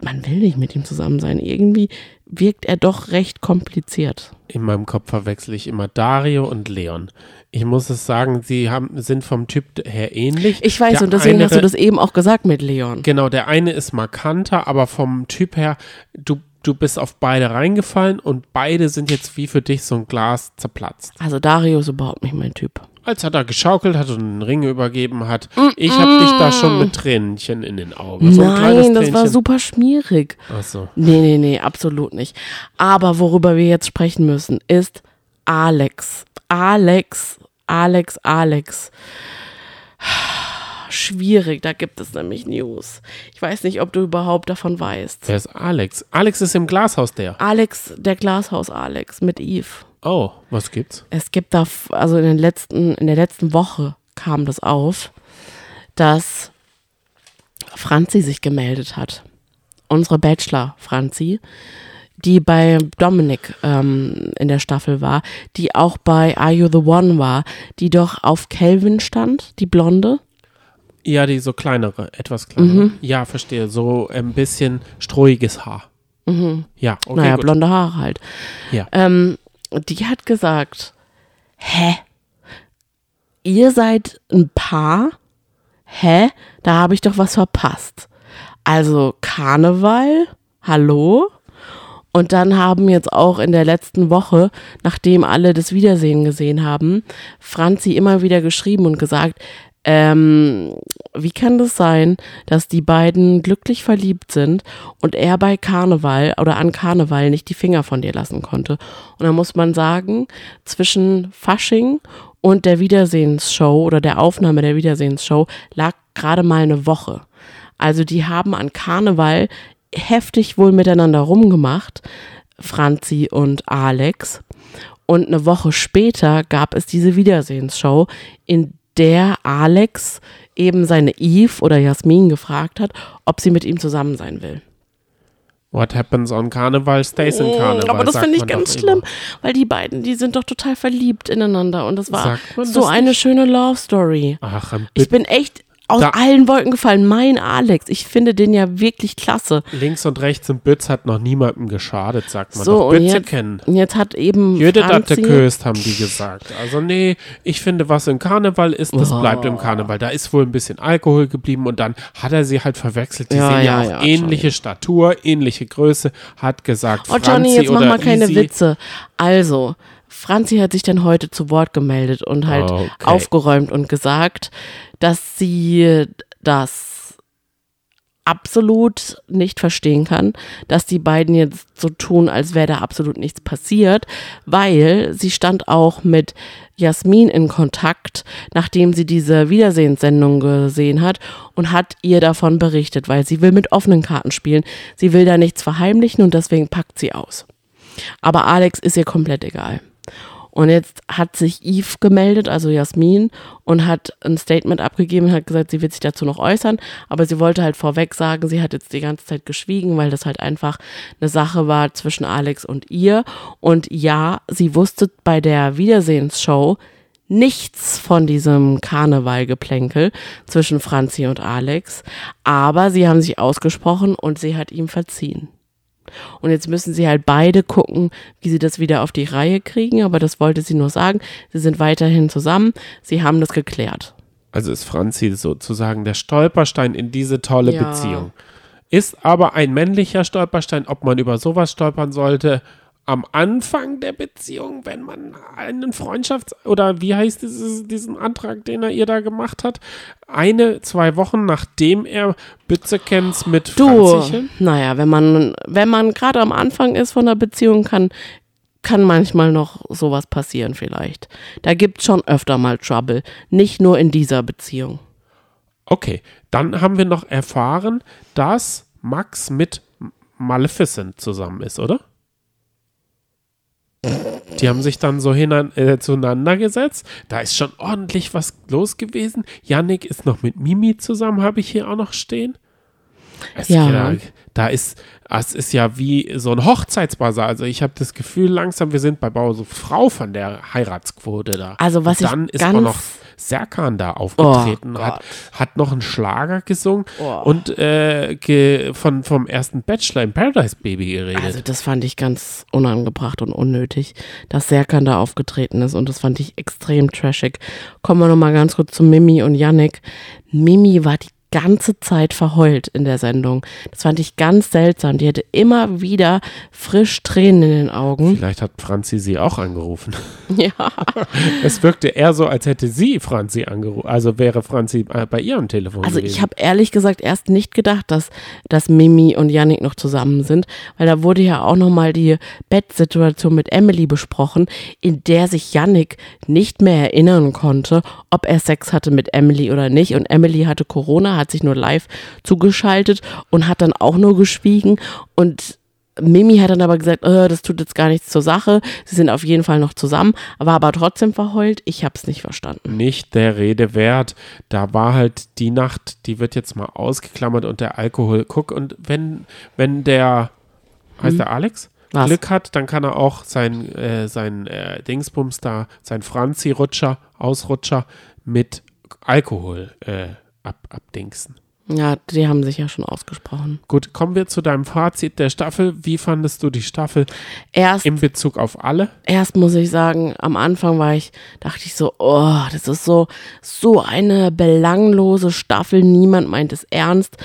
man will nicht mit ihm zusammen sein. Irgendwie wirkt er doch recht kompliziert. In meinem Kopf verwechsel ich immer Dario und Leon. Ich muss es sagen, sie haben, sind vom Typ her ähnlich. Ich weiß, Der und deswegen eine- hast du das eben auch gesagt mit Leon. Genau, der eine ist markanter, aber vom Typ her, du, du bist auf beide reingefallen und beide sind jetzt wie für dich so ein Glas zerplatzt. Also Dario ist überhaupt nicht mein Typ. Als hat er geschaukelt hat und einen Ring übergeben hat, ich habe dich da schon mit Tränchen in den Augen. So Nein, das war super schmierig. Ach so. Nee, nee, nee, absolut nicht. Aber worüber wir jetzt sprechen müssen, ist Alex. Alex, Alex, Alex. Schwierig, da gibt es nämlich News. Ich weiß nicht, ob du überhaupt davon weißt. Wer ist Alex? Alex ist im Glashaus der. Alex, der Glashaus Alex mit Eve. Oh, was gibt's? Es gibt da, also in, den letzten, in der letzten Woche kam das auf, dass Franzi sich gemeldet hat. Unsere Bachelor Franzi, die bei Dominik ähm, in der Staffel war, die auch bei Are You the One war, die doch auf Kelvin stand, die Blonde. Ja, die so kleinere, etwas kleinere. Mhm. Ja, verstehe. So ein bisschen strohiges Haar. Ja, okay, naja, gut. blonde Haare halt. Ja. Ähm, die hat gesagt, hä? Ihr seid ein Paar? Hä? Da habe ich doch was verpasst. Also Karneval? Hallo? Und dann haben jetzt auch in der letzten Woche, nachdem alle das Wiedersehen gesehen haben, Franzi immer wieder geschrieben und gesagt, ähm, wie kann das sein, dass die beiden glücklich verliebt sind und er bei Karneval oder an Karneval nicht die Finger von dir lassen konnte? Und da muss man sagen, zwischen Fasching und der Wiedersehensshow oder der Aufnahme der Wiedersehensshow lag gerade mal eine Woche. Also die haben an Karneval heftig wohl miteinander rumgemacht, Franzi und Alex. Und eine Woche später gab es diese Wiedersehensshow, in der Alex eben seine Eve oder Jasmin gefragt hat, ob sie mit ihm zusammen sein will. What happens on Karneval stays in Mm, Karneval. Aber das finde ich ganz schlimm, immer. weil die beiden, die sind doch total verliebt ineinander und das war so das eine nicht? schöne Love Story. Ach, Ich bin echt aus Da- allen Wolken gefallen. Mein Alex, ich finde den ja wirklich klasse. links und rechts im Bütz hat noch niemandem geschadet, sagt man So, Bütze jetzt, kennen. und jetzt hat eben Jede Datte köst, haben die gesagt. Also nee, ich finde, was im Karneval ist, das Oh. bleibt im Karneval. Da ist wohl ein bisschen Alkohol geblieben und dann hat er sie halt verwechselt. Die Ja, sehen ja, ja, auch ja, ähnliche Statur, ähnliche Größe, hat gesagt Oh Franzi Johnny, jetzt mach mal keine Easy. Witze. Also, Franzi hat sich dann heute zu Wort gemeldet und halt Okay. aufgeräumt und gesagt, dass sie das absolut nicht verstehen kann, dass die beiden jetzt so tun, als wäre da absolut nichts passiert, weil sie stand auch mit Jasmin in Kontakt, nachdem sie diese Wiedersehenssendung gesehen hat und hat ihr davon berichtet, weil sie will mit offenen Karten spielen. Sie will da nichts verheimlichen und deswegen packt sie aus. Aber Alex ist ihr komplett egal. Und jetzt hat sich Yves gemeldet, also Jasmin, und hat ein Statement abgegeben hat gesagt, sie wird sich dazu noch äußern. Aber sie wollte halt vorweg sagen, sie hat jetzt die ganze Zeit geschwiegen, weil das halt einfach eine Sache war zwischen Alex und ihr. Und ja, sie wusste bei der Wiedersehensshow nichts von diesem Karnevalgeplänkel zwischen Franzi und Alex. Aber sie haben sich ausgesprochen und sie hat ihm verziehen. Und jetzt müssen sie halt beide gucken, wie sie das wieder auf die Reihe kriegen. Aber das wollte sie nur sagen. Sie sind weiterhin zusammen. Sie haben das geklärt. Also ist Franzi sozusagen der Stolperstein in diese tolle Ja. Beziehung. Ist aber ein männlicher Stolperstein, ob man über sowas stolpern sollte, am Anfang der Beziehung, wenn man einen Freundschafts- oder wie heißt dieses, diesen Antrag, den er ihr da gemacht hat, eine, zwei Wochen nachdem er Bützekens mit Du, Franzichen? naja, wenn man, wenn man gerade am Anfang ist von der Beziehung, kann, kann manchmal noch sowas passieren vielleicht. Da gibt's schon öfter mal Trouble. Nicht nur in dieser Beziehung. Okay, dann haben wir noch erfahren, dass Max mit Maleficent zusammen ist, oder? Die haben sich dann so hinan, äh, zueinander gesetzt. Da ist schon ordentlich was los gewesen. Yannick ist noch mit Mimi zusammen, habe ich hier auch noch stehen. Es, Ja. Da, da ist, es ist ja wie so ein Hochzeitsbasar. Also ich habe das Gefühl, langsam, wir sind bei Bau so Frau von der Heiratsquote da. Also was Und ich dann ist ganz- auch noch Serkan da aufgetreten, Oh hat, hat noch einen Schlager gesungen Oh. und äh, ge, von, vom ersten Bachelor im Paradise Baby geredet. Also das fand ich ganz unangebracht und unnötig, dass Serkan da aufgetreten ist und das fand ich extrem trashig. Kommen wir nochmal ganz kurz zu Mimi und Yannick. Mimi war die ganze Zeit verheult in der Sendung. Das fand ich ganz seltsam. Die hatte immer wieder frisch Tränen in den Augen. Vielleicht hat Franzi sie auch angerufen. Ja. Es wirkte eher so, als hätte sie Franzi angerufen. Also wäre Franzi äh, bei ihr am Telefon Also gewesen. ich habe ehrlich gesagt erst nicht gedacht, dass, dass Mimi und Yannick noch zusammen sind, weil da wurde ja auch nochmal die Bettsituation mit Emily besprochen, in der sich Yannick nicht mehr erinnern konnte, ob er Sex hatte mit Emily oder nicht. Und Emily hatte Corona, hat sich nur live zugeschaltet und hat dann auch nur geschwiegen. Und Mimi hat dann aber gesagt, äh, das tut jetzt gar nichts zur Sache. Sie sind auf jeden Fall noch zusammen, war aber trotzdem verheult. Ich habe es nicht verstanden. nicht der Rede wert. Da war halt die Nacht, die wird jetzt mal ausgeklammert und der Alkohol. Guck, und wenn, wenn der, heißt der Alex? Hm. Was? Glück hat, dann kann er auch sein, äh, sein äh, Dingsbums da, sein Franzi-Rutscher, Ausrutscher mit Alkohol äh, ab, abdingsen. Ja, die haben sich ja schon ausgesprochen. Gut, kommen wir zu deinem Fazit der Staffel. Wie fandest du die Staffel Erst in Bezug auf alle? erst muss ich sagen, am Anfang war ich, dachte ich so, oh, das ist so, so eine belanglose Staffel. Niemand meint es ernst.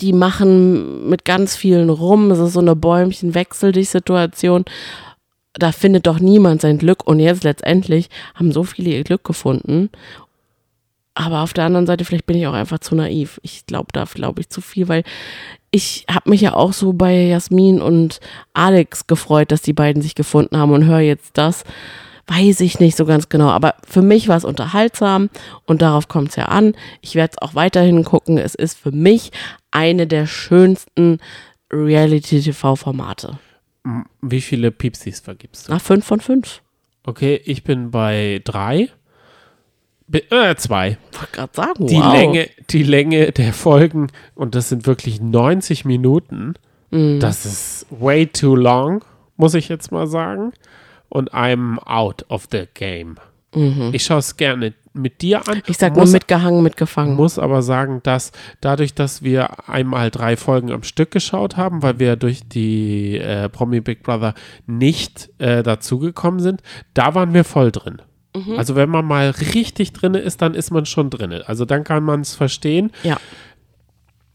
Die machen mit ganz vielen rum. Es ist so eine Bäumchen-Wechsel-Dich-Situation. Da findet doch niemand sein Glück. Und jetzt letztendlich haben so viele ihr Glück gefunden. Aber auf der anderen Seite, vielleicht bin ich auch einfach zu naiv. Ich glaube da, glaube ich, zu viel, weil ich habe mich ja auch so bei Jasmin und Alex gefreut, dass die beiden sich gefunden haben und höre jetzt das. Weiß ich nicht so ganz genau. Aber für mich war es unterhaltsam und darauf kommt es ja an. Ich werde es auch weiterhin gucken. Es ist für mich eine der schönsten Reality-TV-Formate. Wie viele Piepsis vergibst du? Nach fünf von fünf. Okay, ich bin bei drei. Äh, zwei. Wollte gerade sagen, Die wow. Länge, die Länge der Folgen, und das sind wirklich 90 Minuten, Mhm. das ist way too long, muss ich jetzt mal sagen. Und I'm out of the game. Ich schaue es gerne mit dir an. Mhm. Ich sag nur muss, mitgehangen, mitgefangen. muss aber sagen, dass dadurch, dass wir einmal drei Folgen am Stück geschaut haben, weil wir durch die äh, Promi Big Brother nicht äh, dazugekommen sind, da waren wir voll drin. Mhm. Also wenn man mal richtig drin ist, dann ist man schon drin. Also dann kann man es verstehen. Ja.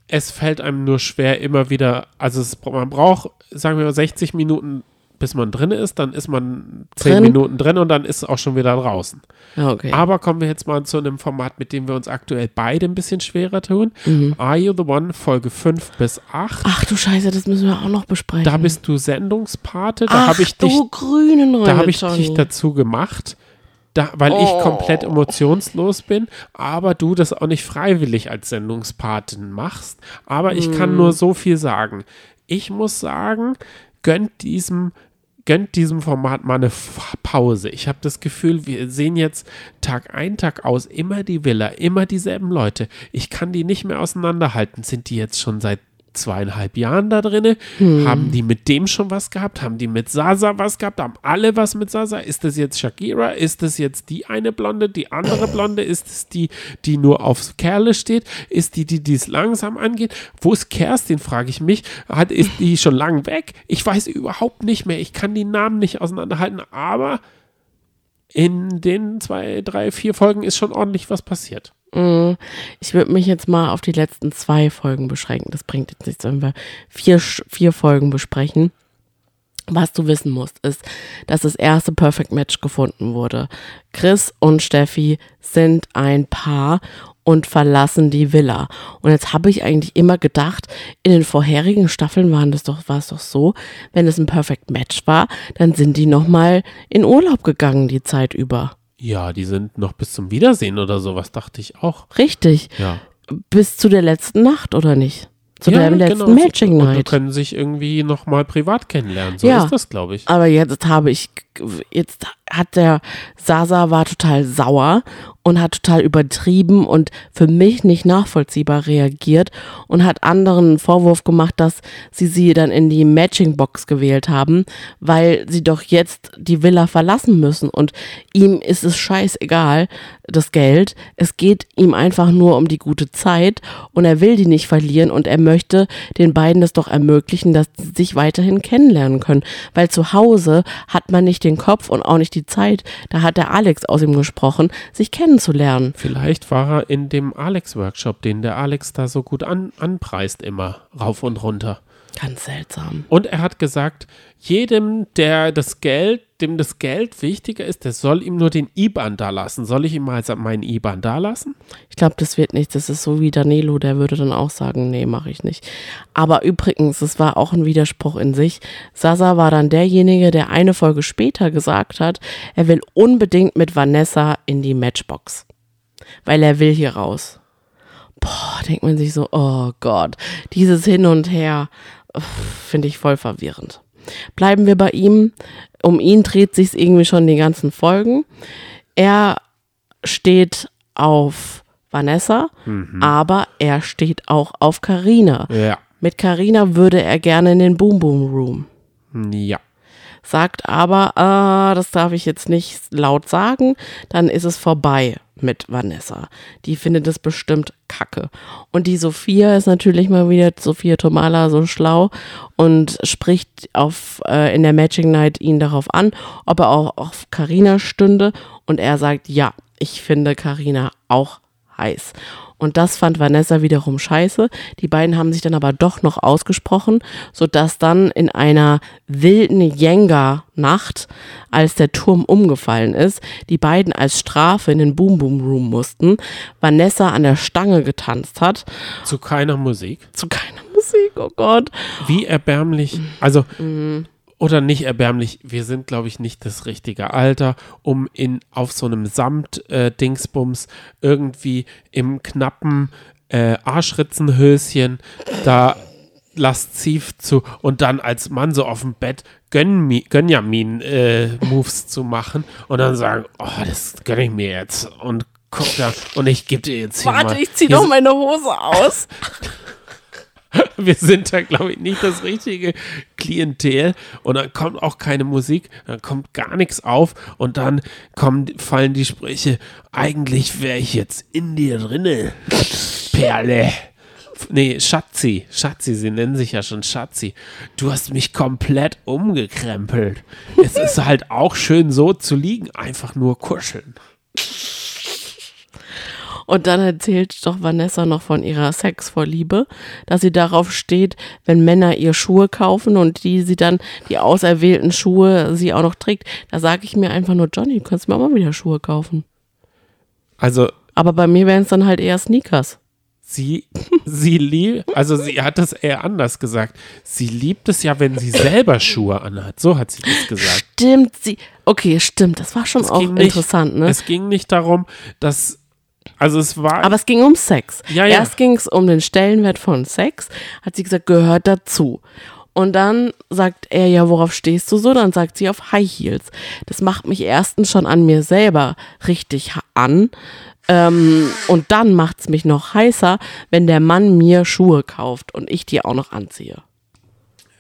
Es fällt einem nur schwer immer wieder, also es, man braucht, sagen wir mal, 60 Minuten, bis man drin ist, dann ist man 10 Drin. Minuten drin und dann ist es auch schon wieder draußen. Ja, okay. Aber kommen wir jetzt mal zu einem Format, mit dem wir uns aktuell beide ein bisschen schwerer tun. Mhm. Are You the One, Folge 5 bis 8. Ach du Scheiße, das müssen wir auch noch besprechen. Da bist du Sendungspate, da habe ich du dich, grüne Neune, da habe ich Johnny. dich dazu gemacht. Da, weil Oh. ich komplett emotionslos bin, aber du das auch nicht freiwillig als Sendungspatin machst. Aber ich Hm. kann nur so viel sagen. Ich muss sagen, gönnt diesem, gönnt diesem Format mal eine Pause. Ich habe das Gefühl, wir sehen jetzt Tag ein, Tag aus immer die Villa, immer dieselben Leute. Ich kann die nicht mehr auseinanderhalten. Sind die jetzt schon seit zweieinhalb Jahren da drinne? Haben die mit dem schon was gehabt? Haben die mit Sasa was gehabt? Haben alle was mit Sasa? Ist das jetzt Shakira? Ist das jetzt die eine Blonde? Die andere Blonde? Ist es die, die nur aufs Kerle steht? Ist die, die dies langsam angeht? Wo ist Kerstin, frage ich mich. Hat, ist die schon lang weg? Ich weiß überhaupt nicht mehr. Ich kann die Namen nicht auseinanderhalten, aber in den zwei, drei, vier Folgen ist schon ordentlich was passiert. Mm, Ich würde mich jetzt mal auf die letzten zwei Folgen beschränken. Das bringt jetzt nichts, wenn wir vier, vier Folgen besprechen. Was du wissen musst, ist, dass das erste Perfect Match gefunden wurde. Chris und Steffi sind ein Paar und verlassen die Villa. Und jetzt habe ich eigentlich immer gedacht, in den vorherigen Staffeln waren das doch, war es doch so, wenn es ein Perfect Match war, dann sind die nochmal in Urlaub gegangen die Zeit über. Ja, die sind noch bis zum Wiedersehen oder sowas, dachte ich auch. Richtig. Ja. bis zu der letzten Nacht, oder nicht? Zu der letzten genau. Matching Und die Night. können sich irgendwie nochmal privat kennenlernen. So Ja. ist das, glaube ich. Aber jetzt habe ich, jetzt hat der Sasa war total sauer und hat total übertrieben und für mich nicht nachvollziehbar reagiert und hat anderen einen Vorwurf gemacht, dass sie sie dann in die Matching Box gewählt haben, weil sie doch jetzt die Villa verlassen müssen und ihm ist es scheißegal, das Geld. Es geht ihm einfach nur um die gute Zeit und er will die nicht verlieren und er möchte den beiden das doch ermöglichen, dass sie sich weiterhin kennenlernen können, weil zu Hause hat man nicht den Kopf und auch nicht die Zeit. Da hat der Alex aus ihm gesprochen, sich kennenzulernen. Vielleicht war er in dem Alex-Workshop, den der Alex da so gut an, anpreist, immer rauf und runter. Ganz seltsam. Und er hat gesagt, jedem, der das Geld, dem das Geld wichtiger ist, der soll ihm nur den IBAN da lassen. Soll ich ihm mal meinen IBAN da lassen? Ich glaube, das wird nicht. Das ist so wie Danilo, der würde dann auch sagen, nee, mache ich nicht. Aber übrigens, es war auch ein Widerspruch in sich. Sasa war dann derjenige, der eine Folge später gesagt hat, er will unbedingt mit Vanessa in die Matchbox. Weil er will hier raus. Boah, denkt man sich so, oh Gott, dieses Hin und Her finde ich voll verwirrend. Bleiben wir bei ihm. Um ihn dreht sich irgendwie schon die ganzen Folgen. Er steht auf Vanessa, aber er steht auch auf Karina. Ja. Mit Karina würde er gerne in den Boom Boom Room. Ja. Sagt aber, ah, das darf ich jetzt nicht laut sagen, dann ist es vorbei mit Vanessa. Die findet es bestimmt kacke. Und die Sophia ist natürlich mal wieder, Sophia Tomala, so schlau und spricht auf, äh, in der Matching Night ihn darauf an, ob er auch auf Karina stünde. Und er sagt, ja, ich finde Karina auch heiß. Und das fand Vanessa wiederum scheiße. Die beiden haben sich dann aber doch noch ausgesprochen, sodass dann in einer wilden Jenga-Nacht, als der Turm umgefallen ist, die beiden als Strafe in den Boom Boom Room mussten, Vanessa an der Stange getanzt hat. Zu keiner Musik. Zu keiner Musik, oh Gott. Wie erbärmlich. Also, oder nicht erbärmlich. Wir sind, glaube ich, nicht das richtige Alter, um in auf so einem Samt-Dingsbums irgendwie im knappen äh, Arschritzenhöschen da lasziv zu und dann als Mann so auf dem Bett Gönmi- Gönjamin-Moves zu machen und dann sagen, oh, das gönne ich mir jetzt und guck da und ich gebe dir jetzt hier Warte, mal. ich zieh hier doch meine Hose aus. wir sind da, glaube ich, nicht das richtige Klientel. Und dann kommt auch keine Musik, dann kommt gar nichts auf und dann kommen, fallen die Sprüche, eigentlich wäre ich jetzt in dir drinne. Perle. Nee, Schatzi. Schatzi, sie nennen sich ja schon Schatzi. Du hast mich komplett umgekrempelt. Es ist halt auch schön so zu liegen, einfach nur kuscheln. Und dann erzählt doch Vanessa noch von ihrer Sexvorliebe, dass sie darauf steht, wenn Männer ihr Schuhe kaufen und die sie dann, die auserwählten Schuhe, sie auch noch trägt. Da sage ich mir einfach nur, Johnny, du kannst mir auch mal wieder Schuhe kaufen. Also, Aber bei mir wären es dann halt eher Sneakers. Sie, sie liebt, also sie hat es eher anders gesagt. Sie liebt es ja, wenn sie selber Schuhe anhat. So hat sie das gesagt. Stimmt, sie. Okay, stimmt, das war schon auch ging nicht- interessant, ne? Es ging nicht darum, dass, also es war, Aber es ging um Sex. Ja, ja. Erst ging es um den Stellenwert von Sex, hat sie gesagt, gehört dazu. Und dann sagt er, ja, worauf stehst du so? Dann sagt sie auf High Heels. Das macht mich erstens schon an mir selber richtig an. Ähm, und dann macht es mich noch heißer, wenn der Mann mir Schuhe kauft und ich die auch noch anziehe.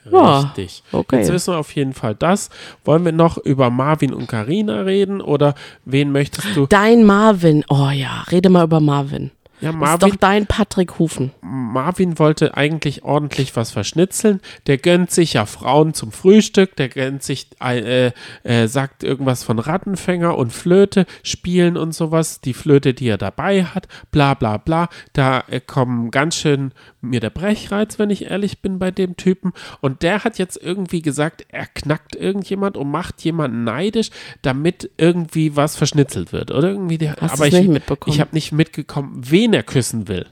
Richtig. okay. Jetzt wissen wir auf jeden Fall das. Wollen wir noch über Marvin und Karina reden oder wen möchtest du? Dein Marvin. Oh ja, rede mal über Marvin. Ja, Ist Marvin, doch dein Patrick Hufen. Marvin wollte eigentlich ordentlich was verschnitzeln. Der gönnt sich ja Frauen zum Frühstück. Der gönnt sich, äh, äh, sagt irgendwas von Rattenfänger und Flöte spielen und sowas. Die Flöte, die er dabei hat, bla bla bla. Da äh, kommen ganz schön mir der Brechreiz, wenn ich ehrlich bin, bei dem Typen. Und der hat jetzt irgendwie gesagt, er knackt irgendjemand und macht jemanden neidisch, damit irgendwie was verschnitzelt wird. Oder irgendwie der, Hast aber ich, nicht mitbekommen? ich habe nicht mitgekommen, wen er küssen will.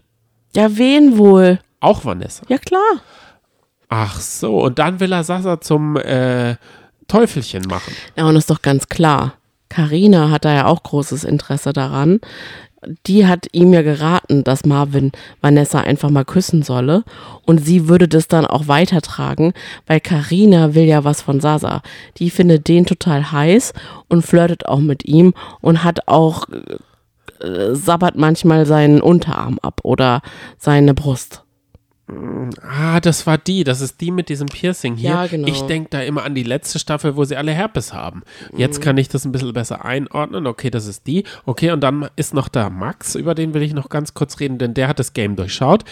Ja, wen wohl? Auch Vanessa. Ja, klar. Ach so, und dann will er Sasa zum äh, Teufelchen machen. Ja, und ist doch ganz klar. Karina hat da ja auch großes Interesse daran. Die hat ihm ja geraten, dass Marvin Vanessa einfach mal küssen solle. Und sie würde das dann auch weitertragen, weil Karina will ja was von Sasa. Die findet den total heiß und flirtet auch mit ihm und hat auch äh, sabbert manchmal seinen Unterarm ab oder seine Brust. Ah, das war die, das ist die mit diesem Piercing hier. Ja, genau. Ich denke da immer an die letzte Staffel, wo sie alle Herpes haben. Jetzt Mhm. kann ich das ein bisschen besser einordnen. Okay, das ist die. Okay, und dann ist noch da Max, über den will ich noch ganz kurz reden, denn der hat das Game durchschaut.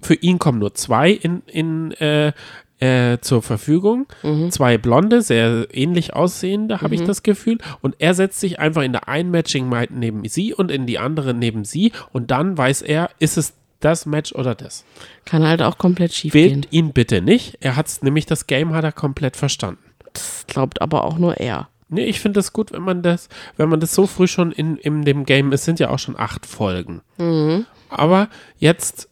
Für ihn kommen nur zwei in, in äh, äh, zur Verfügung. Mhm. Zwei blonde, sehr ähnlich aussehende, habe ich das Gefühl. Und er setzt sich einfach in der einen Matching neben sie und in die andere neben sie. Und dann weiß er, ist es das Match oder das. Kann halt auch komplett schief gehen. Wählt ihn bitte nicht. Er hat nämlich das Game hat er komplett verstanden. Das glaubt aber auch nur er. Nee, ich finde das gut, wenn man das, wenn man das so früh schon in, in dem Game, es sind ja auch schon acht Folgen. Aber jetzt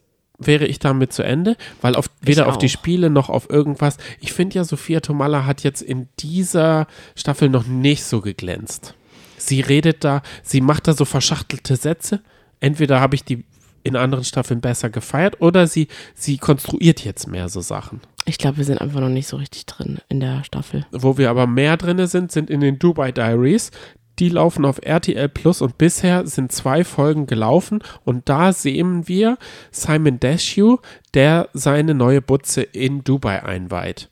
wäre ich damit zu Ende, weil auf, weder auf die. Spiele noch auf irgendwas. Ich finde ja, Sophia Tomalla hat jetzt in dieser Staffel noch nicht so geglänzt. Sie redet da, sie macht da so verschachtelte Sätze. Entweder habe ich die in anderen Staffeln besser gefeiert oder sie, sie konstruiert jetzt mehr so Sachen. Ich glaube, wir sind einfach noch nicht so richtig drin in der Staffel. Wo wir aber mehr drin sind, sind in den Dubai Diaries. Die laufen auf RTL Plus und bisher sind zwei Folgen gelaufen und da sehen wir Simon Desue, der seine neue Butze in Dubai einweiht.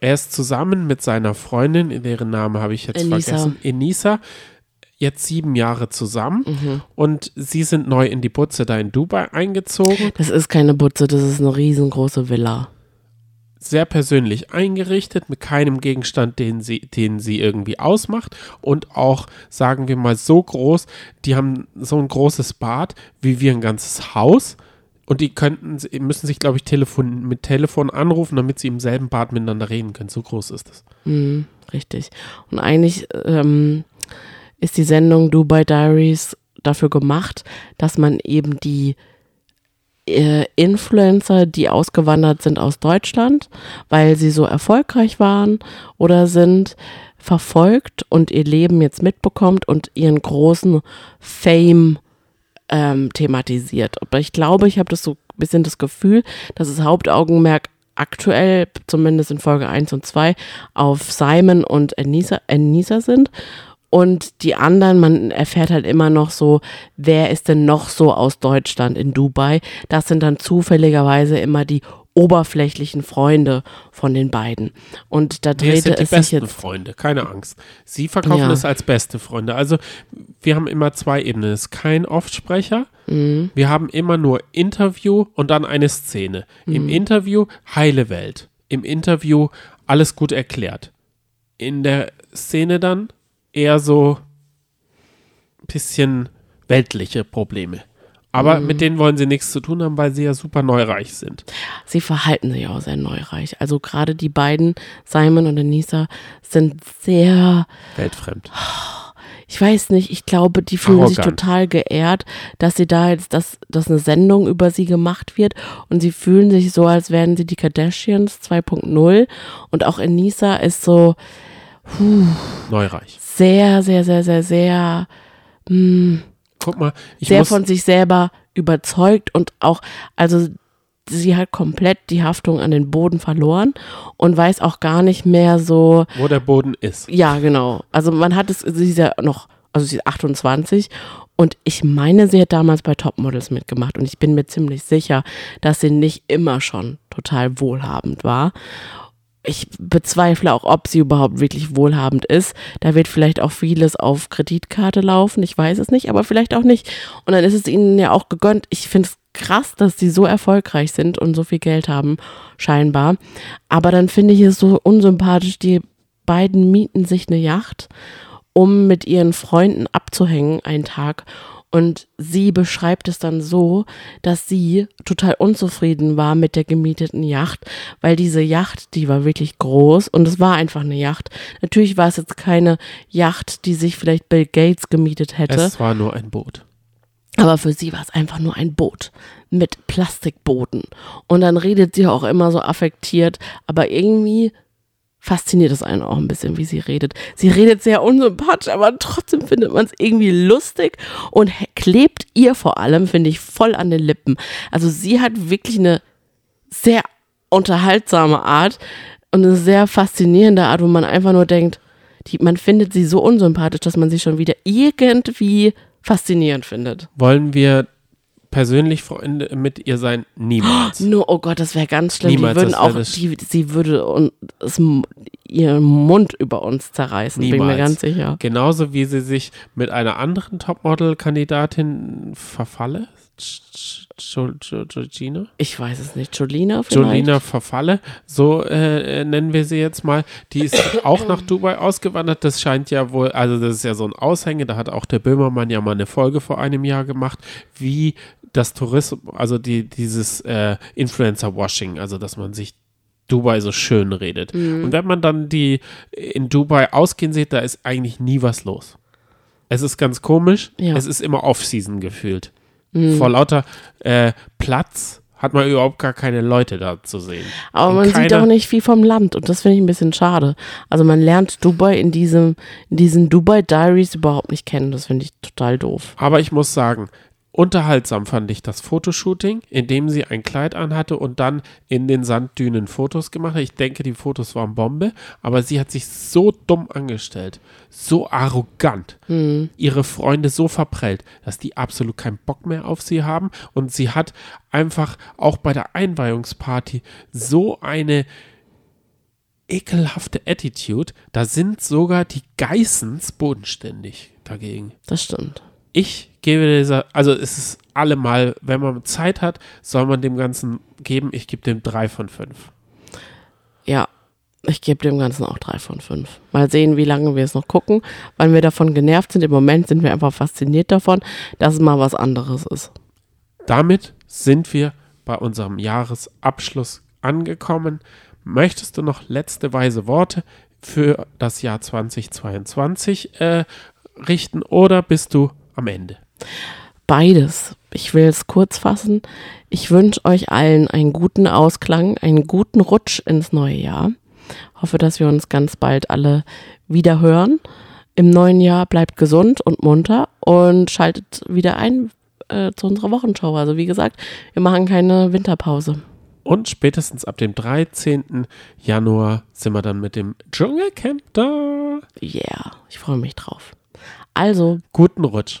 Er ist zusammen mit seiner Freundin, deren Name habe ich jetzt Enisa. vergessen, Enisa, jetzt sieben Jahre zusammen und sie sind neu in die Butze da in Dubai eingezogen. Das ist keine Butze, das ist eine riesengroße Villa. Sehr persönlich eingerichtet, mit keinem Gegenstand, den sie, den sie irgendwie ausmacht und auch, sagen wir mal, so groß, die haben so ein großes Bad wie wir ein ganzes Haus und die könnten, müssen sich, glaube ich, Telefon, mit Telefon anrufen, damit sie im selben Bad miteinander reden können. So groß ist es. Mhm, richtig. Und eigentlich ähm, ist die Sendung Dubai Diaries dafür gemacht, dass man eben die äh, Influencer, die ausgewandert sind aus Deutschland, weil sie so erfolgreich waren oder sind, verfolgt und ihr Leben jetzt mitbekommt und ihren großen Fame ähm, thematisiert. Aber ich glaube, ich habe das so ein bisschen das Gefühl, dass das Hauptaugenmerk aktuell, zumindest in Folge 1 und 2, auf Simon und Anissa, Anissa sind und die anderen, man erfährt halt immer noch so, wer ist denn noch so aus Deutschland in Dubai? Das sind dann zufälligerweise immer die oberflächlichen Freunde von den beiden. Und da drehte nee, es sind die es besten sich jetzt. Freunde, keine Angst. Sie verkaufen Ja. es als beste Freunde. Also wir haben immer zwei Ebenen. Es ist kein Offsprecher. Mhm. Wir haben immer nur Interview und dann eine Szene. Mhm. Im Interview heile Welt. Im Interview alles gut erklärt. In der Szene dann eher so ein bisschen weltliche Probleme. Aber Mhm. mit denen wollen sie nichts zu tun haben, weil sie ja super neureich sind. Sie verhalten sich auch sehr neureich. Also gerade die beiden, Simon und Anissa, sind sehr Weltfremd. ich weiß nicht, ich glaube, die fühlen sich Arrogant. total geehrt, dass sie da jetzt, dass, dass eine Sendung über sie gemacht wird und sie fühlen sich so, als wären sie die Kardashians 2.0 und auch Anissa ist so Neureich. Sehr, sehr, sehr, sehr, sehr, mh, Guck mal, ich sehr von sich selber überzeugt und auch, also sie hat komplett die Haftung an den Boden verloren und weiß auch gar nicht mehr so, wo der Boden ist. ja, genau. Also man hat es, sie ist ja noch, also sie ist 28 und ich meine, sie hat damals bei Topmodels mitgemacht und ich bin mir ziemlich sicher, dass sie nicht immer schon total wohlhabend war. Ich bezweifle auch, ob sie überhaupt wirklich wohlhabend ist. Da wird vielleicht auch vieles auf Kreditkarte laufen, ich weiß es nicht, aber vielleicht auch nicht. Und dann ist es ihnen ja auch gegönnt. Ich finde es krass, dass sie so erfolgreich sind und so viel Geld haben, scheinbar. Aber dann finde ich es so unsympathisch, die beiden mieten sich eine Yacht, um mit ihren Freunden abzuhängen einen Tag. Und sie beschreibt es dann so, dass sie total unzufrieden war mit der gemieteten Yacht, weil diese Yacht, die war wirklich groß und es war einfach eine Yacht. Natürlich war es jetzt keine Yacht, die sich vielleicht Bill Gates gemietet hätte. Es war nur ein Boot. Aber für sie war es einfach nur ein Boot mit Plastikbooten. Und dann redet sie auch immer so affektiert, aber irgendwie fasziniert es einen auch ein bisschen, wie sie redet. Sie redet sehr unsympathisch, aber trotzdem findet man es irgendwie lustig und klebt ihr vor allem, finde ich, voll an den Lippen. Also sie hat wirklich eine sehr unterhaltsame Art und eine sehr faszinierende Art, wo man einfach nur denkt, die, man findet sie so unsympathisch, dass man sie schon wieder irgendwie faszinierend findet. Wollen wir persönlich Freunde mit ihr sein? Niemals. Nur, oh Gott, das wäre ganz schlimm. Niemals, die würden auch, die, sie würde uns, das, ihren Mund über uns zerreißen, bin mir Niemals. ganz sicher. Genauso wie sie sich mit einer anderen Topmodel-Kandidatin verfalle. Georgina? Ich weiß es nicht. Jolina vielleicht? Jolina Verfalle, so äh, äh, nennen wir sie jetzt mal. Die ist auch nach Dubai ausgewandert. Das scheint ja wohl, also das ist ja so ein Aushänge. Da hat auch der Böhmermann ja mal eine Folge vor einem Jahr gemacht, wie das Tourismus, also die, dieses äh, Influencer-Washing, also dass man sich Dubai so schön redet. Und wenn man dann die in Dubai ausgehen sieht, da ist eigentlich nie was los. Es ist ganz komisch. Ja. Es ist immer Off-Season gefühlt. Vor lauter äh, Platz hat man überhaupt gar keine Leute da zu sehen. Aber Und man sieht auch nicht viel vom Land und das finde ich ein bisschen schade. Also man lernt Dubai in diesem, in diesen Dubai Diaries überhaupt nicht kennen. Das finde ich total doof. Aber ich muss sagen, unterhaltsam fand ich das Fotoshooting, in dem sie ein Kleid anhatte und dann in den Sanddünen Fotos gemacht hat. Ich denke, die Fotos waren Bombe, aber sie hat sich so dumm angestellt, so arrogant, ihre Freunde so verprellt, dass die absolut keinen Bock mehr auf sie haben und sie hat einfach auch bei der Einweihungsparty so eine ekelhafte Attitude, da sind sogar die Geissens bodenständig dagegen. Das stimmt. Ich gebe dieser, also es ist allemal, wenn man Zeit hat, soll man dem Ganzen geben. Ich gebe dem drei von fünf. Ja, ich gebe dem Ganzen auch drei von fünf. Mal sehen, wie lange wir es noch gucken, weil wir davon genervt sind. Im Moment sind wir einfach fasziniert davon, dass es mal was anderes ist. Damit sind wir bei unserem Jahresabschluss angekommen. Möchtest du noch letzte weise Worte für das Jahr 2022 äh, richten oder bist du am Ende? Beides. Ich will es kurz fassen. Ich wünsche euch allen einen guten Ausklang, einen guten Rutsch ins neue Jahr. Hoffe, dass wir uns ganz bald alle wieder hören. Im neuen Jahr bleibt gesund und munter und schaltet wieder ein äh, zu unserer Wochenschau. Also wie gesagt, wir machen keine Winterpause. Und spätestens ab dem 13. Januar sind wir dann mit dem Dschungelcamp da. Yeah, ich freue mich drauf. Also, Guten Rutsch.